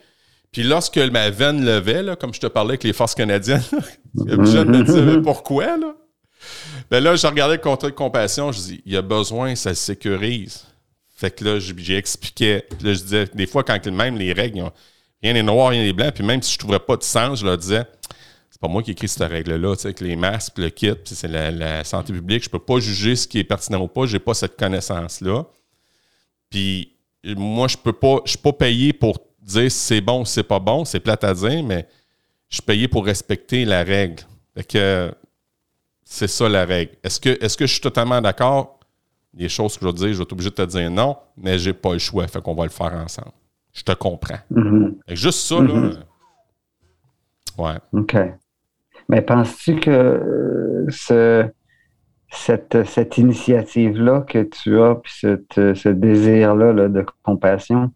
Puis lorsque ma veine levait, là, comme je te parlais avec les forces canadiennes, [laughs] je me disais pourquoi, là? Ben là, je regardais le contrat de compassion, je dis, il y a besoin, ça sécurise. Fait que là, j'ai expliqué. Puis là, je disais, des fois, quand même les règles, rien n'est noir, rien n'est blanc, puis même si je ne trouverais pas de sens, je leur disais, pas moi qui écris cette règle-là, avec les masques, le kit, c'est la, santé publique. Je peux pas juger ce qui est pertinent ou pas. J'ai pas cette connaissance-là. Puis moi, je peux pas, je suis pas payé pour dire si c'est bon ou c'est pas bon. C'est plate à dire, mais je suis payé pour respecter la règle. Fait que c'est ça la règle. Est-ce que, est que je suis totalement d'accord? Les choses que je vais dire, je vais être obligé de te dire non, mais j'ai pas le choix. Fait qu'on va le faire ensemble. Je te comprends. Mm-hmm. Juste ça, là. Mm-hmm. Ouais. OK. Mais penses-tu que euh, ce, cette, cette initiative-là que tu as, puis ce désir-là de compassion,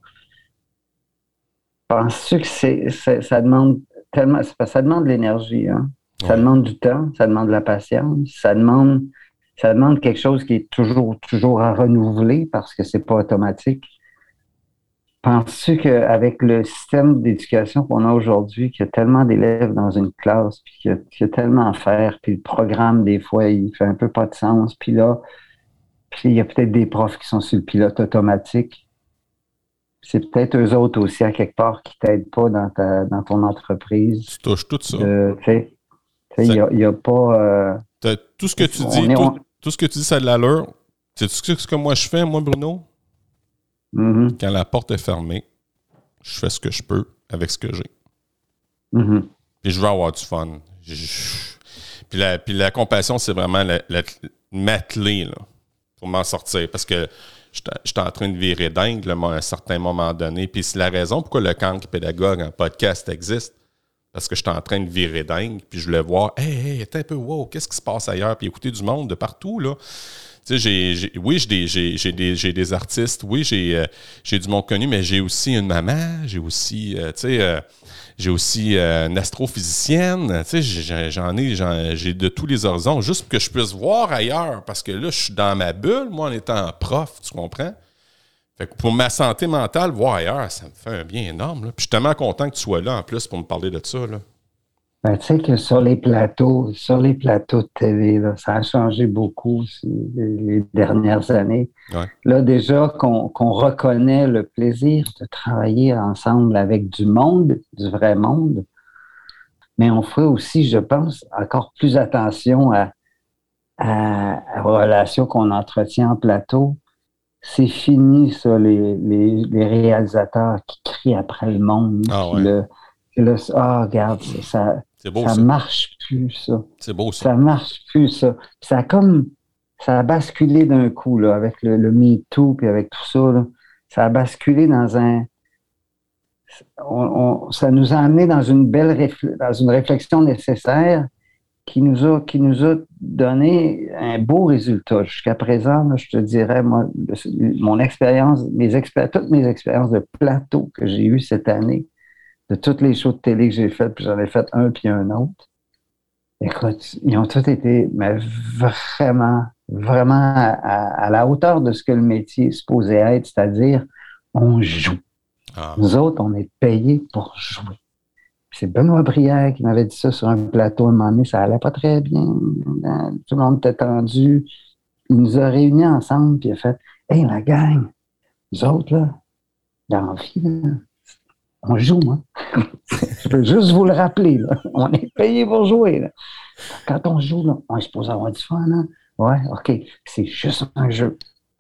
Penses-tu que ça demande tellement. Ça demande de l'énergie, hein? Ça demande du temps, ça demande de la patience, ça demande, ça demande quelque chose qui est toujours, toujours à renouveler parce que c'est pas automatique. Penses-tu qu'avec le système d'éducation qu'on a aujourd'hui, qu'il y a tellement d'élèves dans une classe, puis qu'il y, a tellement à faire, puis le programme, des fois, il fait un peu pas de sens, puis là, puis il y a peut-être des profs qui sont sur le pilote automatique. C'est peut-être eux autres aussi, à quelque part, qui t'aident pas dans, ta, dans ton entreprise. Tu touches tout ça. Il n'y a, pas. Euh, tout ce que tu dis, tout, ce que tu dis, ça a de l'allure. C'est ce que moi je fais, moi, Bruno? Mm-hmm. Quand la porte est fermée, je fais ce que je peux avec ce que j'ai. Mm-hmm. Puis je veux avoir du fun. Puis, la, puis la compassion, c'est vraiment la, m'atteler pour m'en sortir. Parce que j'étais en train de virer dingue à un certain moment donné. Puis c'est la raison pourquoi le camp pédagogue en podcast existe parce que j'étais en train de virer dingue, puis je voulais voir, hey, hey, un peu, wow, qu'est-ce qui se passe ailleurs, puis écouter du monde de partout, là. Tu sais, j'ai, oui, j'ai des, des, des, artistes, oui, euh, j'ai, du monde connu, mais j'ai aussi une maman, j'ai aussi, euh, tu sais, euh, j'ai aussi une astrophysicienne, tu sais, j'en ai, j'ai de tous les horizons, juste pour que je puisse voir ailleurs, parce que là, je suis dans ma bulle, moi, en étant prof, tu comprends? pour ma santé mentale, voir ailleurs, ça me fait un bien énorme. Puis je suis tellement content que tu sois là en plus pour me parler de ça. Là. Ben, tu sais que sur les plateaux, sur les plateaux de TV, ça a changé beaucoup les dernières années. Là, déjà qu'on reconnaît le plaisir de travailler ensemble avec du monde, du vrai monde, mais on ferait aussi, je pense, encore plus attention à, à, à relations qu'on entretient en plateau c'est fini, ça, les, les, réalisateurs qui crient après le monde. Ah, le, ah regarde, ça, ça, marche plus, ça. C'est beau, ça. Ça marche plus, ça. Ça a comme, ça a basculé d'un coup, là, avec le, le MeToo, puis avec tout ça, là. Ça a basculé dans un, ça nous a amené dans une belle dans une réflexion nécessaire qui nous a, qui nous a donné un beau résultat. Jusqu'à présent, je te dirais, moi, mon expérience, mes toutes mes expériences de plateau que j'ai eues cette année, de toutes les shows de télé que j'ai faites, puis j'en ai fait un puis un autre, écoute, ils ont tous été mais vraiment, vraiment à, la hauteur de ce que le métier est supposé être, c'est-à-dire on joue. Ah. Nous autres, on est payés pour jouer. C'est Benoît Brière qui m'avait dit ça sur un plateau à un moment donné. Ça allait pas très bien. Tout le monde était tendu. Il nous a réunis ensemble, puis il a fait Hey, la gang, nous autres, là, dans la vie, on joue, hein? [laughs] Je peux juste vous le rappeler, On est payé pour jouer, Quand on joue, là, on est supposé avoir du fun, hein? Ouais, OK. C'est juste un jeu.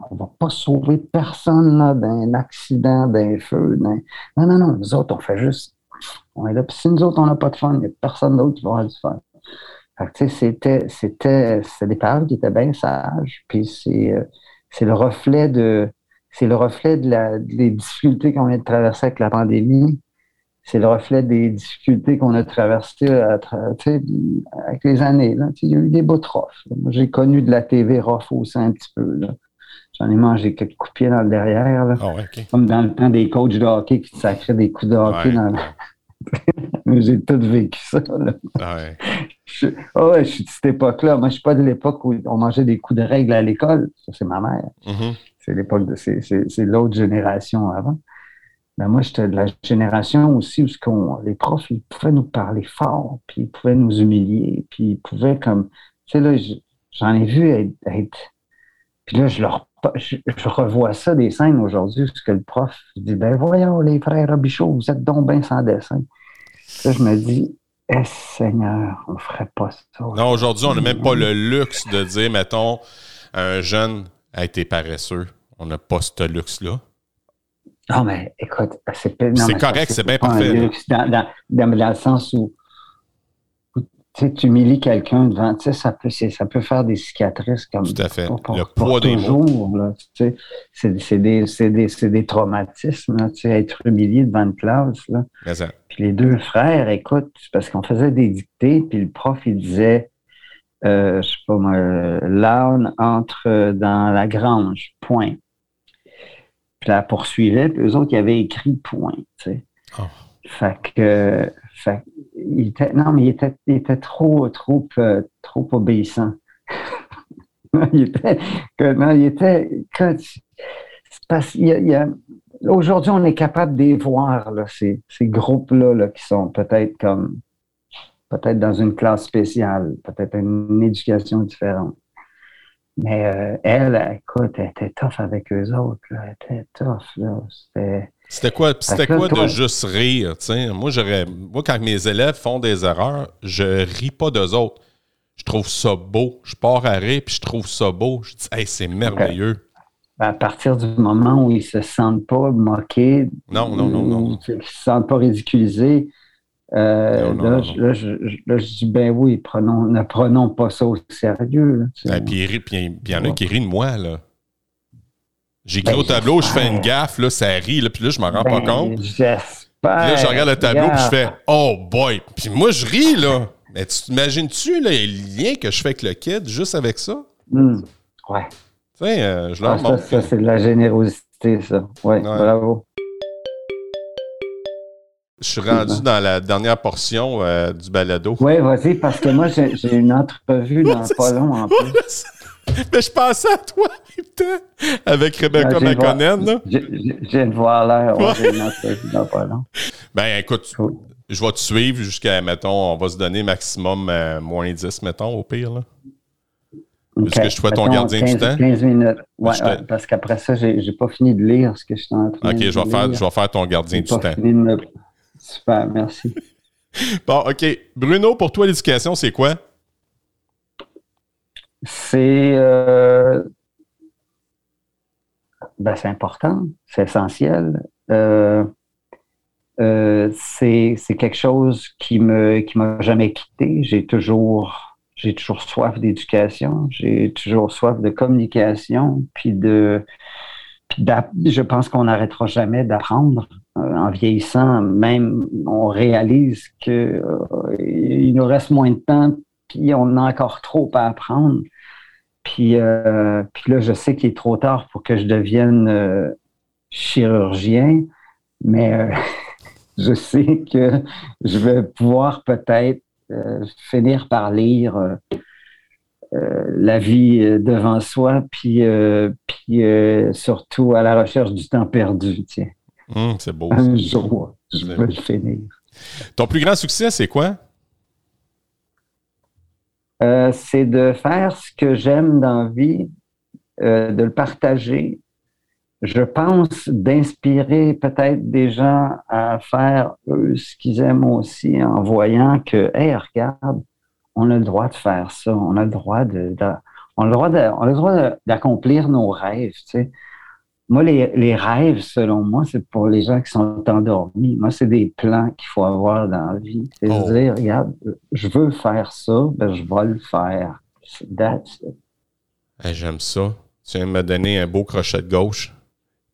On ne va pas sauver personne là, d'un accident, d'un feu. Non, non, non. Nous autres, on fait juste on est là. Puis si nous autres, on n'a pas de fun, il n'y a personne d'autre qui va avoir du fun. c'était, c'était, des paroles qui étaient bien sages. Puis c'est, euh, c'est le reflet de, c'est le reflet de la, des difficultés qu'on vient de traverser avec la pandémie. C'est le reflet des difficultés qu'on a traversées avec les années. Là. Il y a eu des beaux rough. J'ai connu de la TV rough aussi un petit peu. J'en ai mangé quelques coups de pied dans le derrière. Ah Comme dans le temps des coachs de hockey qui te sacraient des coups de hockey dans [laughs] J'ai tout vécu ça. Ah ouais. Je, oh ouais, je suis de cette époque-là. Moi, je ne suis pas de l'époque où on mangeait des coups de règle à l'école. Ça, c'est ma mère. Mm-hmm. C'est l'époque de. C'est l'autre génération avant. Ben, moi, j'étais de la génération aussi où les profs, ils pouvaient nous parler fort, puis ils pouvaient nous humilier, puis ils pouvaient comme. Tu sais, là, j'en ai vu être, Puis là, je leur je, revois ça des scènes aujourd'hui, parce que le prof dit Ben voyons, les frères Robichaud, vous êtes donc bien sans dessin. Là, je me dis Eh Seigneur, on ferait pas ça. Non, aujourd'hui, on n'a même pas le luxe de dire, mettons, un jeune a été paresseux. On n'a pas ce luxe-là. Non, mais écoute, c'est correct, c'est bien parfait. dans, dans, le sens où tu humilies quelqu'un devant, tu sais, ça peut, ça peut faire des cicatrices comme Tout à fait. le poids des toujours, tu sais, c'est des, des, des, traumatismes, tu sais, être humilié devant une classe. Là. Puis les deux frères, écoute, parce qu'on faisait des dictées, puis le prof, il disait, euh, je sais pas moi, l'âne entre dans la grange, point. Puis la poursuivait, puis eux autres, ils avaient écrit point, tu sais. Oh. Fait que, fait, il était, non, mais il était, il était trop, trop, euh, trop obéissant. [laughs] il était, que, non, il était, quand, parce, il y a, aujourd'hui, on est capable de les voir, là, ces, ces groupes-là là, qui sont peut-être comme, peut-être dans une classe spéciale, peut-être une éducation différente. Mais euh, elle, écoute, elle était tough avec eux autres. Elle était tough. C'était. C'était quoi, c'était quoi de juste rire? Moi, j'aurais. Moi, quand mes élèves font des erreurs, je ris pas d'eux autres. Je trouve ça beau. Je pars à rire puis je trouve ça beau. Je dis, hey, c'est merveilleux. À partir du moment où ils se sentent pas moqués, non, non, non, non. Ils se sentent pas ridiculisés, euh, là, je, dis, ben oui, prenons, ne prenons pas ça au sérieux. et puis il y en a qui rient de moi, là. J'écris ben, au tableau, je fais une gaffe, là, ça rit, là, puis là, je m'en rends pas ben, compte. J'espère. Là, je regarde le tableau, puis je fais Oh boy! Puis moi, je ris, là. Mais tu t'imagines-tu, là, les liens que je fais avec le kid juste avec ça? Hmm. Ouais. Tu sais, euh, je leur ah, montre. Ça, c'est de la générosité, ça. Ouais, bravo. Je suis rendu dans la dernière portion euh, du balado. Oui, vas-y, parce que moi, j'ai une entrevue dans [laughs] pas long en plus. Mais je pensais à toi, putain, avec Rebecca McConnell. J'ai de voir l'air, j'ai une entrevue dans pas long. Ben, écoute, je vais te suivre jusqu'à, mettons, on va se donner maximum euh, moins 10, mettons, au pire. Là. Est-ce que je sois ton gardien du temps? 15 minutes. Oui, parce qu'après ça, j'ai n'ai pas fini de lire ce que je suis en train de de OK, je vais, faire, je vais faire ton gardien du temps. Super, merci. [laughs] bon, OK. Bruno, pour toi, l'éducation, c'est quoi? C'est euh, ben, important, c'est essentiel. Euh, euh, c'est quelque chose qui me qui m'a jamais quitté. J'ai toujours j'ai toujours soif d'éducation, j'ai toujours soif de communication, puis de je pense qu'on n'arrêtera jamais d'apprendre. Euh, en vieillissant, même, on réalise qu'il euh, nous reste moins de temps, puis on a encore trop à apprendre. Puis, euh, là, je sais qu'il est trop tard pour que je devienne chirurgien, mais [laughs] je sais que je vais pouvoir peut-être finir par lire la vie devant soi, puis, puis surtout à la recherche du temps perdu. Tiens. Hum, c'est beau. Un jour, je vais le finir. Ton plus grand succès, c'est quoi? Euh, c'est de faire ce que j'aime dans la vie, euh, de le partager. Je pense d'inspirer peut-être des gens à faire ce qu'ils aiment aussi en voyant que, hey, regarde, on a le droit de faire ça, on a le droit de, droit on a le droit d'accomplir nos rêves. Tu sais. Moi, les, rêves, selon moi, c'est pour les gens qui sont endormis. Moi, c'est des plans qu'il faut avoir dans la vie. C'est oh. dire, regarde, je veux faire ça, ben, je vais le faire. That's J'aime ça. Tu viens de me donner un beau crochet de gauche.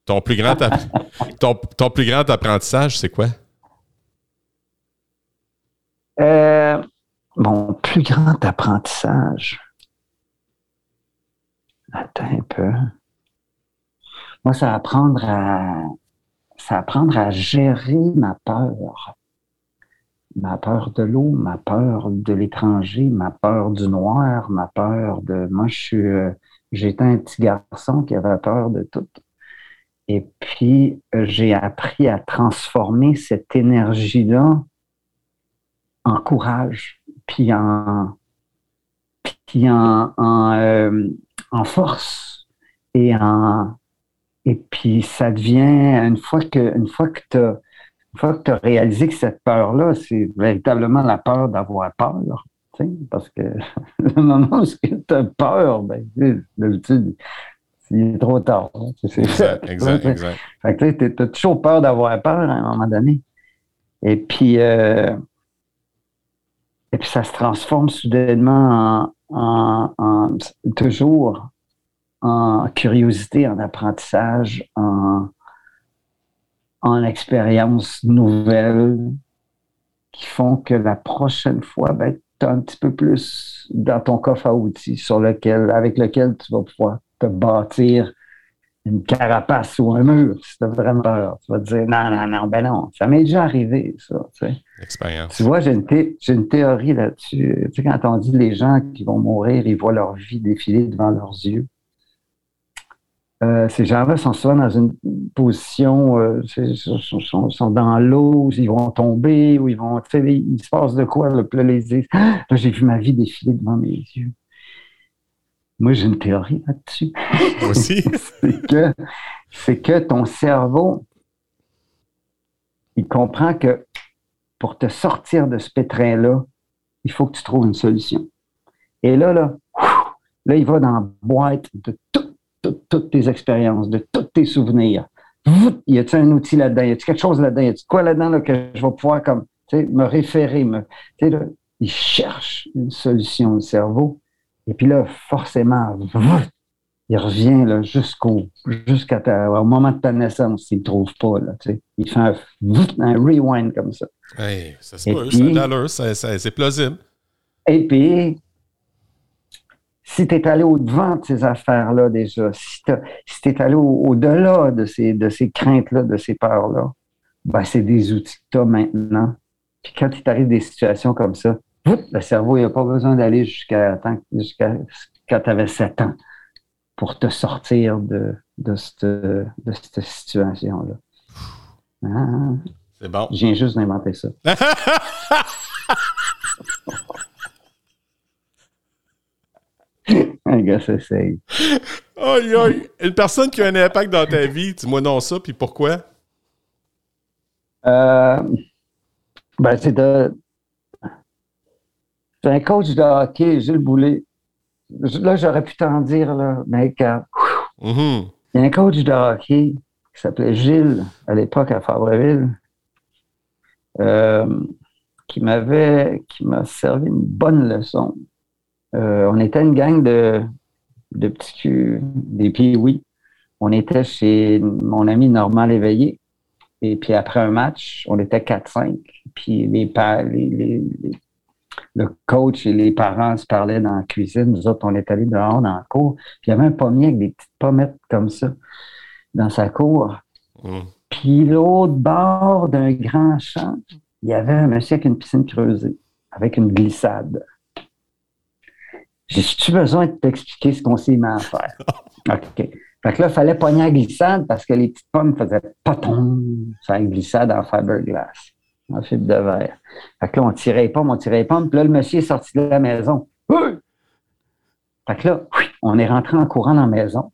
Ton plus grand, [laughs] ton, plus grand apprentissage, c'est quoi? Euh, mon plus grand apprentissage. Attends un peu. Moi, c'est apprendre à, c'est apprendre à gérer ma peur. Ma peur de l'eau, ma peur de l'étranger, ma peur du noir, ma peur de. Moi, je suis. Euh, j'étais un petit garçon qui avait peur de tout. Et puis, j'ai appris à transformer cette énergie-là en courage, puis en, puis en, en, euh, en force et en, et puis, ça devient, une fois que, une fois que tu as, as réalisé que cette peur-là, c'est véritablement la peur d'avoir peur, parce que [laughs] le moment où tu as peur, ben, d'habitude, c'est trop tard. Hein, exact, [laughs] exact, exact. Fait que tu as toujours peur d'avoir peur à un moment donné. Et puis, euh, et puis ça se transforme soudainement en, en toujours en curiosité, en apprentissage, en, en expériences nouvelles qui font que la prochaine fois, ben, tu as un petit peu plus dans ton coffre à outils sur lequel, avec lequel tu vas pouvoir te bâtir une carapace ou un mur, si tu as vraiment peur. Tu vas te dire, non, non, non, ben non, ça m'est déjà arrivé, ça. Tu, sais. Expérience. tu vois, j'ai une, thé- une théorie là-dessus. Tu sais, quand on dit les gens qui vont mourir, ils voient leur vie défiler devant leurs yeux. Euh, ces gens-là sont souvent dans une position, euh, sont, sont- sont dans l'eau, ils vont tomber, ou ils vont, tu sais, il se passe de quoi, là, disent, Ah, là, j'ai vu ma vie défiler devant mes yeux. Moi, j'ai une théorie là-dessus. Moi aussi. [laughs] c'est que, c'est que ton cerveau, il comprend que pour te sortir de ce pétrin-là, il faut que tu trouves une solution. Et là, là, là, il va dans la boîte de tout- tout- toutes tes expériences, de tous tes souvenirs. Y a-t-il un outil là-dedans? Y a-t-il quelque chose là-dedans? Y a-t-il quoi là-dedans là, que je vais pouvoir comme, me référer? Me, là, il cherche une solution, le cerveau. Et puis là, forcément, il revient là, jusqu'au jusqu'à au moment de ta naissance, s'il ne trouve pas. Là, il fait un, rewind comme ça. Hey, ça se peut, ça- c'est plausible. Et puis, si tu es allé au-devant de ces affaires-là déjà, si tu es allé au- au-delà de ces, de ces craintes-là, de ces peurs-là, ben, c'est des outils que tu as maintenant. Puis quand il t'arrive des situations comme ça, le cerveau, il n'a pas besoin d'aller jusqu'à quand tu avais 7 ans pour te sortir de, de cette, de cette situation-là. Ah, C'est bon. je viens juste d'inventer ça. [laughs] Un gars s'essaye. Aïe, aïe. Une personne qui a un impact dans ta vie, dis-moi non ça, puis pourquoi? Euh, ben, c'est de. C'est un coach de hockey, Gilles Boulet. Là, j'aurais pu t'en dire, là, mais quand- Mhm. il y a un coach de hockey qui s'appelait Gilles, à l'époque à Fabreville, euh, qui m'avait, qui m'a servi une bonne leçon. Euh, on était une gang de, de petits culs, des pee On était chez mon ami Normand Léveillé. Et puis après un match, on était 4-5. Puis les, les- les- les- le coach et les parents se parlaient dans la cuisine. Nous autres, on est allés dehors dans la cour. Puis il y avait un pommier avec des petites pommettes comme ça dans sa cour. Mhm. Puis l'autre bord d'un grand champ, il y avait un monsieur avec une piscine creusée, avec une glissade. J'ai-tu besoin de t'expliquer ce qu'on s'est mis à faire? [laughs] OK. Fait que là, il fallait pogner la glissade parce que les petites pommes faisaient paton sur la glissade en fiberglass, en fibre de verre. Fait que là, on tirait les pommes, on tirait les pommes. Puis là, le monsieur est sorti de la maison. Fait que là, oui, on est rentré en courant dans la maison.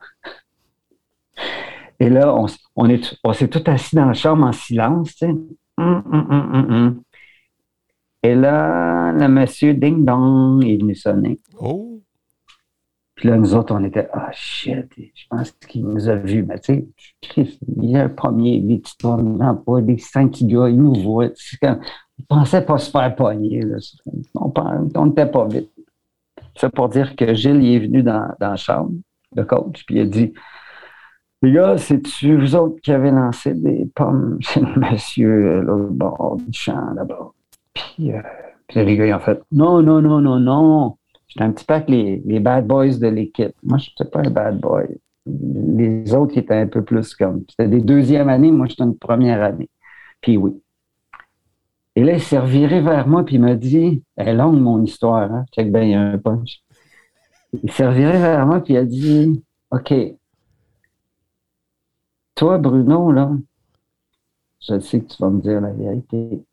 Et là, on, on est, on s'est tout assis dans la chambre en silence, tu sais. Hum, hum, hum, hum, hum. Et là, le monsieur Ding Dong est venu sonner. Oh. Puis là, nous autres, on était, ah shit, je pense qu'il nous a vus. Mais tu sais, Christ, il y a un premier, des petits tournants, pas des cinq gars, ils nous. C'est comme- On pensait pas se faire pogner. Là. On n'était pas vite. Ça pour dire que Gilles il est venu dans, dans la chambre, le coach, puis il a dit Les gars, c'est-tu vous autres qui avez lancé des pommes chez le monsieur euh, là, au bord du champ là-bas? Puis, euh, puis les gars, fait Non, non, non, non, non. J'étais un petit peu avec les, les bad boys de l'équipe. Moi, je n'étais pas un bad boy. Les autres, étaient un peu plus comme. C'était des deuxièmes années, moi, j'étais une première année. Puis oui. Et là, il s'est reviré vers moi, puis il m'a dit Elle est longue, mon histoire, hein? Check bien, il y a un punch. Il s'est reviré vers moi, puis il a dit OK. Toi, Bruno, là, je sais que tu vas me dire la vérité.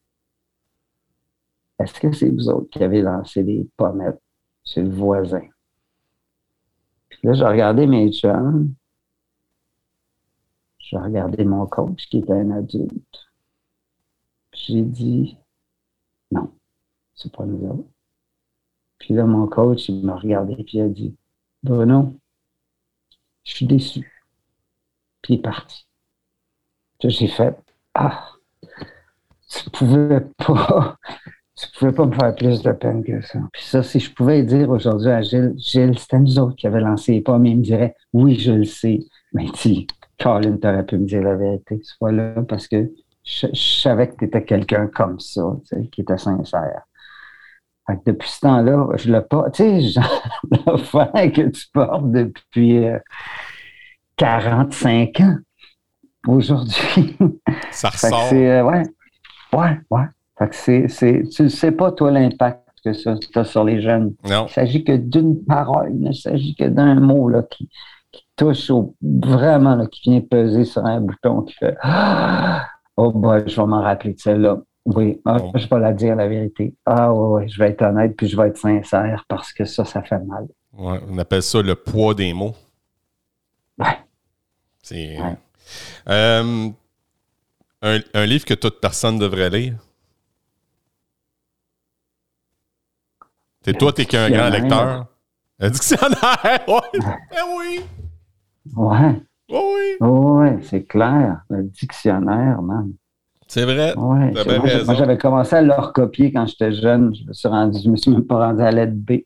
Est-ce que c'est vous autres qui avez lancé des pommettes chez le voisin? Puis là, j'ai regardé mes chums. J'ai regardé mon coach qui était un adulte. J'ai dit non, c'est pas nous autres. Puis là, mon coach, il m'a regardé et il a dit Bruno, je suis déçu. Puis il est parti. J'ai fait Ah, tu pouvais pas. Tu pouvais pas me faire plus de peine que ça. Puis ça, si je pouvais dire aujourd'hui à Gilles, Gilles, c'était nous autres qui avions lancé les pommes, il me dirait Oui, je le sais. Mais tu, Colin, t'aurais pu me dire la vérité. C'est pas là parce que je, je savais que tu étais quelqu'un comme ça, tu sais, qui était sincère. Fait que depuis ce temps-là, je l'ai pas. Tu sais, genre [laughs] l'affaire que tu portes depuis. euh, 45 ans aujourd'hui. Ça ressort. Euh, ouais, ouais, ouais. Fait que c'est, tu ne sais pas, toi, l'impact que ça a sur les jeunes. Non. Il s'agit que d'une parole, il ne s'agit que d'un mot là, qui, touche au, vraiment, là, qui vient peser sur un bouton qui fait Oh boy, je vais m'en rappeler de celle-là. Oui, ah, je vais la dire la vérité. Ah oui, je vais être honnête puis je vais être sincère parce que ça, ça fait mal. Ouais, on appelle ça le poids des mots. Ouais. C'est. Euh, un, un, livre que toute personne devrait lire. C'est toi, t'es qu'un grand lecteur? Un dictionnaire, [laughs] ouais. Eh oui. Ouais. Oh oui. Oui, c'est clair. Le dictionnaire, man. C'est vrai. Ouais, moi, j'avais commencé à le recopier quand j'étais jeune. Je me suis rendu, je me suis même pas rendu à l'aide B.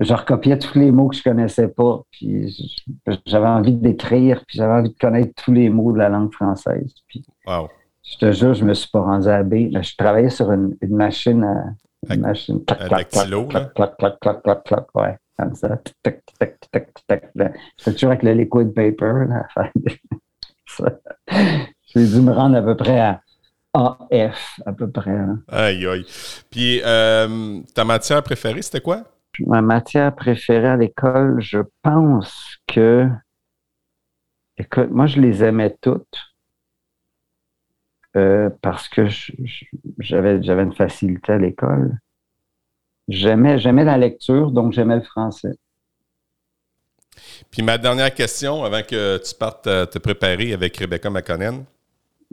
Je recopiais tous les mots que je connaissais pas. Puis j'avais envie d'écrire, puis j'avais envie de connaître tous les mots de la langue française. Puis, wow. Je te jure, je me suis pas rendu à B. Je travaillais sur une, machine à machine. Clac, clac, clac, clac, clac, clac, clac, clac, ouais. Comme ça. Tic, C'était toujours avec le liquid paper, [laughs] J'ai dû me rendre à peu près à AF, à peu près. Hein. Aïe, aïe. Puis, euh, ta matière préférée, c'était quoi? Ma matière préférée à l'école, je pense que. Écoute, moi, je les aimais toutes. Euh, parce que j'avais une facilité à l'école. J'aimais, la lecture, donc j'aimais le français. Puis ma dernière question, avant que tu partes te préparer avec Rebecca McConnell.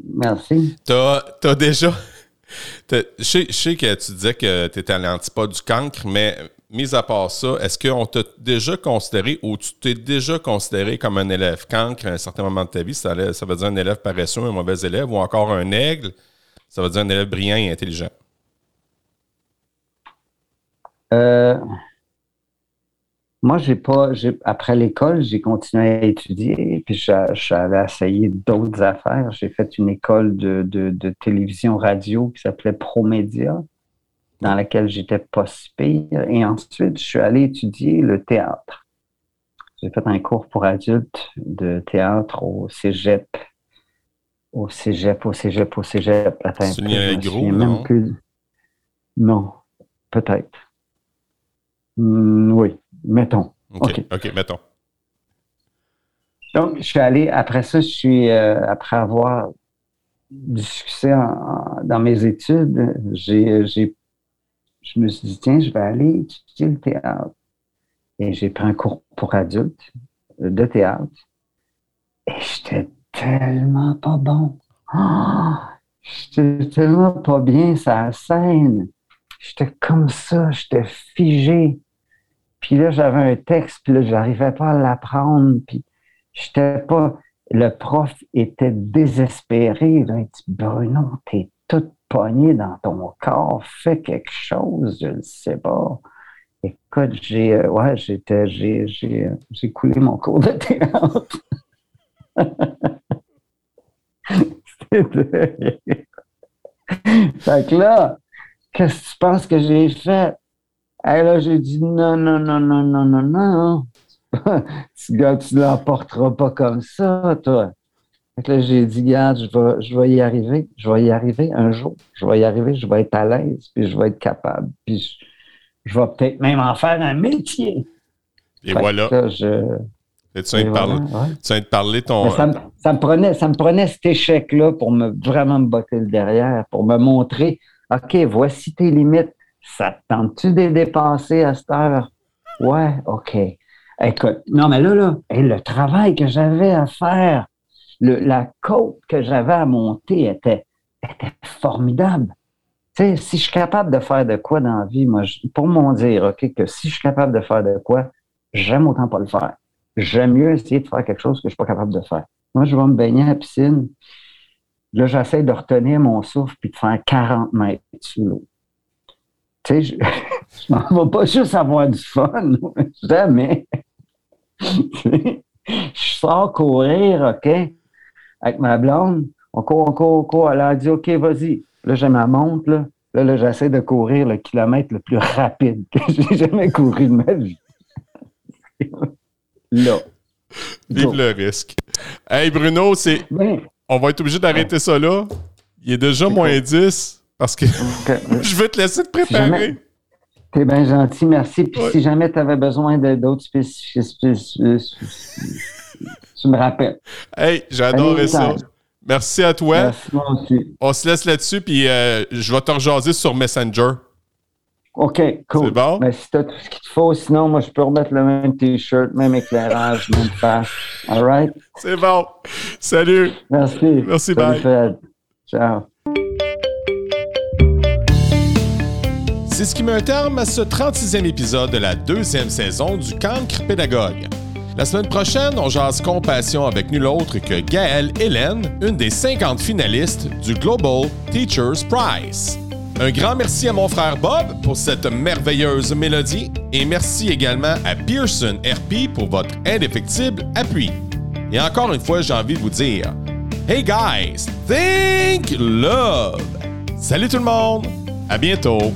Merci. Tu as, déjà. Je sais, que tu disais que tu étais à l'antipode du cancre, mais mis à part ça, est-ce qu'on t'a déjà considéré ou tu t'es déjà considéré comme un élève cancre à un certain moment de ta vie? Ça, veut dire un élève paresseux, un mauvais élève, ou encore un aigle? Ça veut dire un élève brillant et intelligent? Euh, moi, j'ai pas. Après l'école, j'ai continué à étudier, puis j'avais essayé d'autres affaires. J'ai fait une école de, télévision radio qui s'appelait Promédia, dans laquelle j'étais pas si pire. Et ensuite, je suis allé étudier le théâtre. J'ai fait un cours pour adultes de théâtre au cégep. Au cégep, au cégep, au cégep. C'est gros, non? Non, peut-être. Mm, oui, mettons. OK, OK, mettons. Donc, je suis allé, après ça, je suis, euh, après avoir du succès dans mes études, j'ai, je me suis dit, tiens, je vais aller étudier le théâtre. Et j'ai pris un cours pour adultes de théâtre. Et j'étais tellement pas bon. Ah! j'étais tellement pas bien la scène. J'étais comme ça, j'étais figé. Puis là, j'avais un texte, puis là, j'arrivais pas à l'apprendre, puis j'étais pas... Le prof était désespéré. Il dit, Bruno, t'es tout pogné dans ton corps, fais quelque chose, je ne sais pas. Écoute, j'ai euh, ouais, j'ai, j'ai, j'ai coulé mon cours de théâtre. [laughs] C'était Fait que là, qu'est-ce que tu penses que j'ai fait? Et là, j'ai dit non, non, non, non, non, non, non. [laughs] tu ne l'emporteras pas comme ça, toi. Fait là, j'ai dit, regarde, je vais, je vais y arriver. Je vais y arriver un jour. Je vais y arriver, je vais être à l'aise, puis je vais être capable. Puis je, vais peut-être même en faire un métier. Et voilà. je... Et tu viens, de parler, tu viens de parler ton. Ça me, ça me, prenait, ça me prenait cet échec-là pour me vraiment me botter le derrière, pour me montrer, OK, voici tes limites ça te tente-tu de dépasser à cette heure? Ouais, OK. Écoute, non, mais là, là, le travail que j'avais à faire, la côte que j'avais à monter était, était formidable. Si je suis capable de faire de quoi dans la vie, moi, pour m'en dire, OK, que si je suis capable de faire de quoi, j'aime autant pas le faire. J'aime mieux essayer de faire quelque chose que je suis pas capable de faire. Moi, je vais me baigner à la piscine. Là, j'essaie de retenir mon souffle puis de faire 40 mètres sous l'eau tu sais, je, [laughs] je m'en vais pas juste avoir du fun, [laughs] jamais. [laughs] je sors courir, OK, avec ma blonde. On court, on court, on court. Elle a dit, OK, vas-y. Là, j'ai ma montre, là. Là, là j'essaie de courir le kilomètre le plus rapide que [laughs] j'ai jamais couru de ma vie. [laughs] là. Vive le risque. Hey Bruno, c'est. On va être obligé d'arrêter ça là. Il est déjà moins 10 parce que [laughs] je veux te laisser te préparer. T'es bien gentil, merci. Puis si jamais tu avais besoin d'autres spécificités, tu me rappelles. Hey, j'adore ça. Merci à toi. Merci, On se laisse là-dessus, puis euh, je vais te rejaser sur Messenger. OK, cool. C'est bon? Mais si tu as tout ce qu'il te faut, sinon, moi, je peux remettre le même T-shirt, même éclairage, [laughs] même face. All right? C'est bon. Salut. Merci. Merci, bye. Ciao. C'est ce qui met un terme à ce 36e épisode de la deuxième saison du Cancre Pédagogue. La semaine prochaine, on jase compassion avec nul autre que Gaëlle Hélène, une des 50 finalistes du Global Teachers Prize. Un grand merci à mon frère Bob pour cette merveilleuse mélodie et merci également à Pearson RP pour votre indéfectible appui. Et encore une fois, j'ai envie de vous dire Hey guys, think love! Salut tout le monde! À bientôt!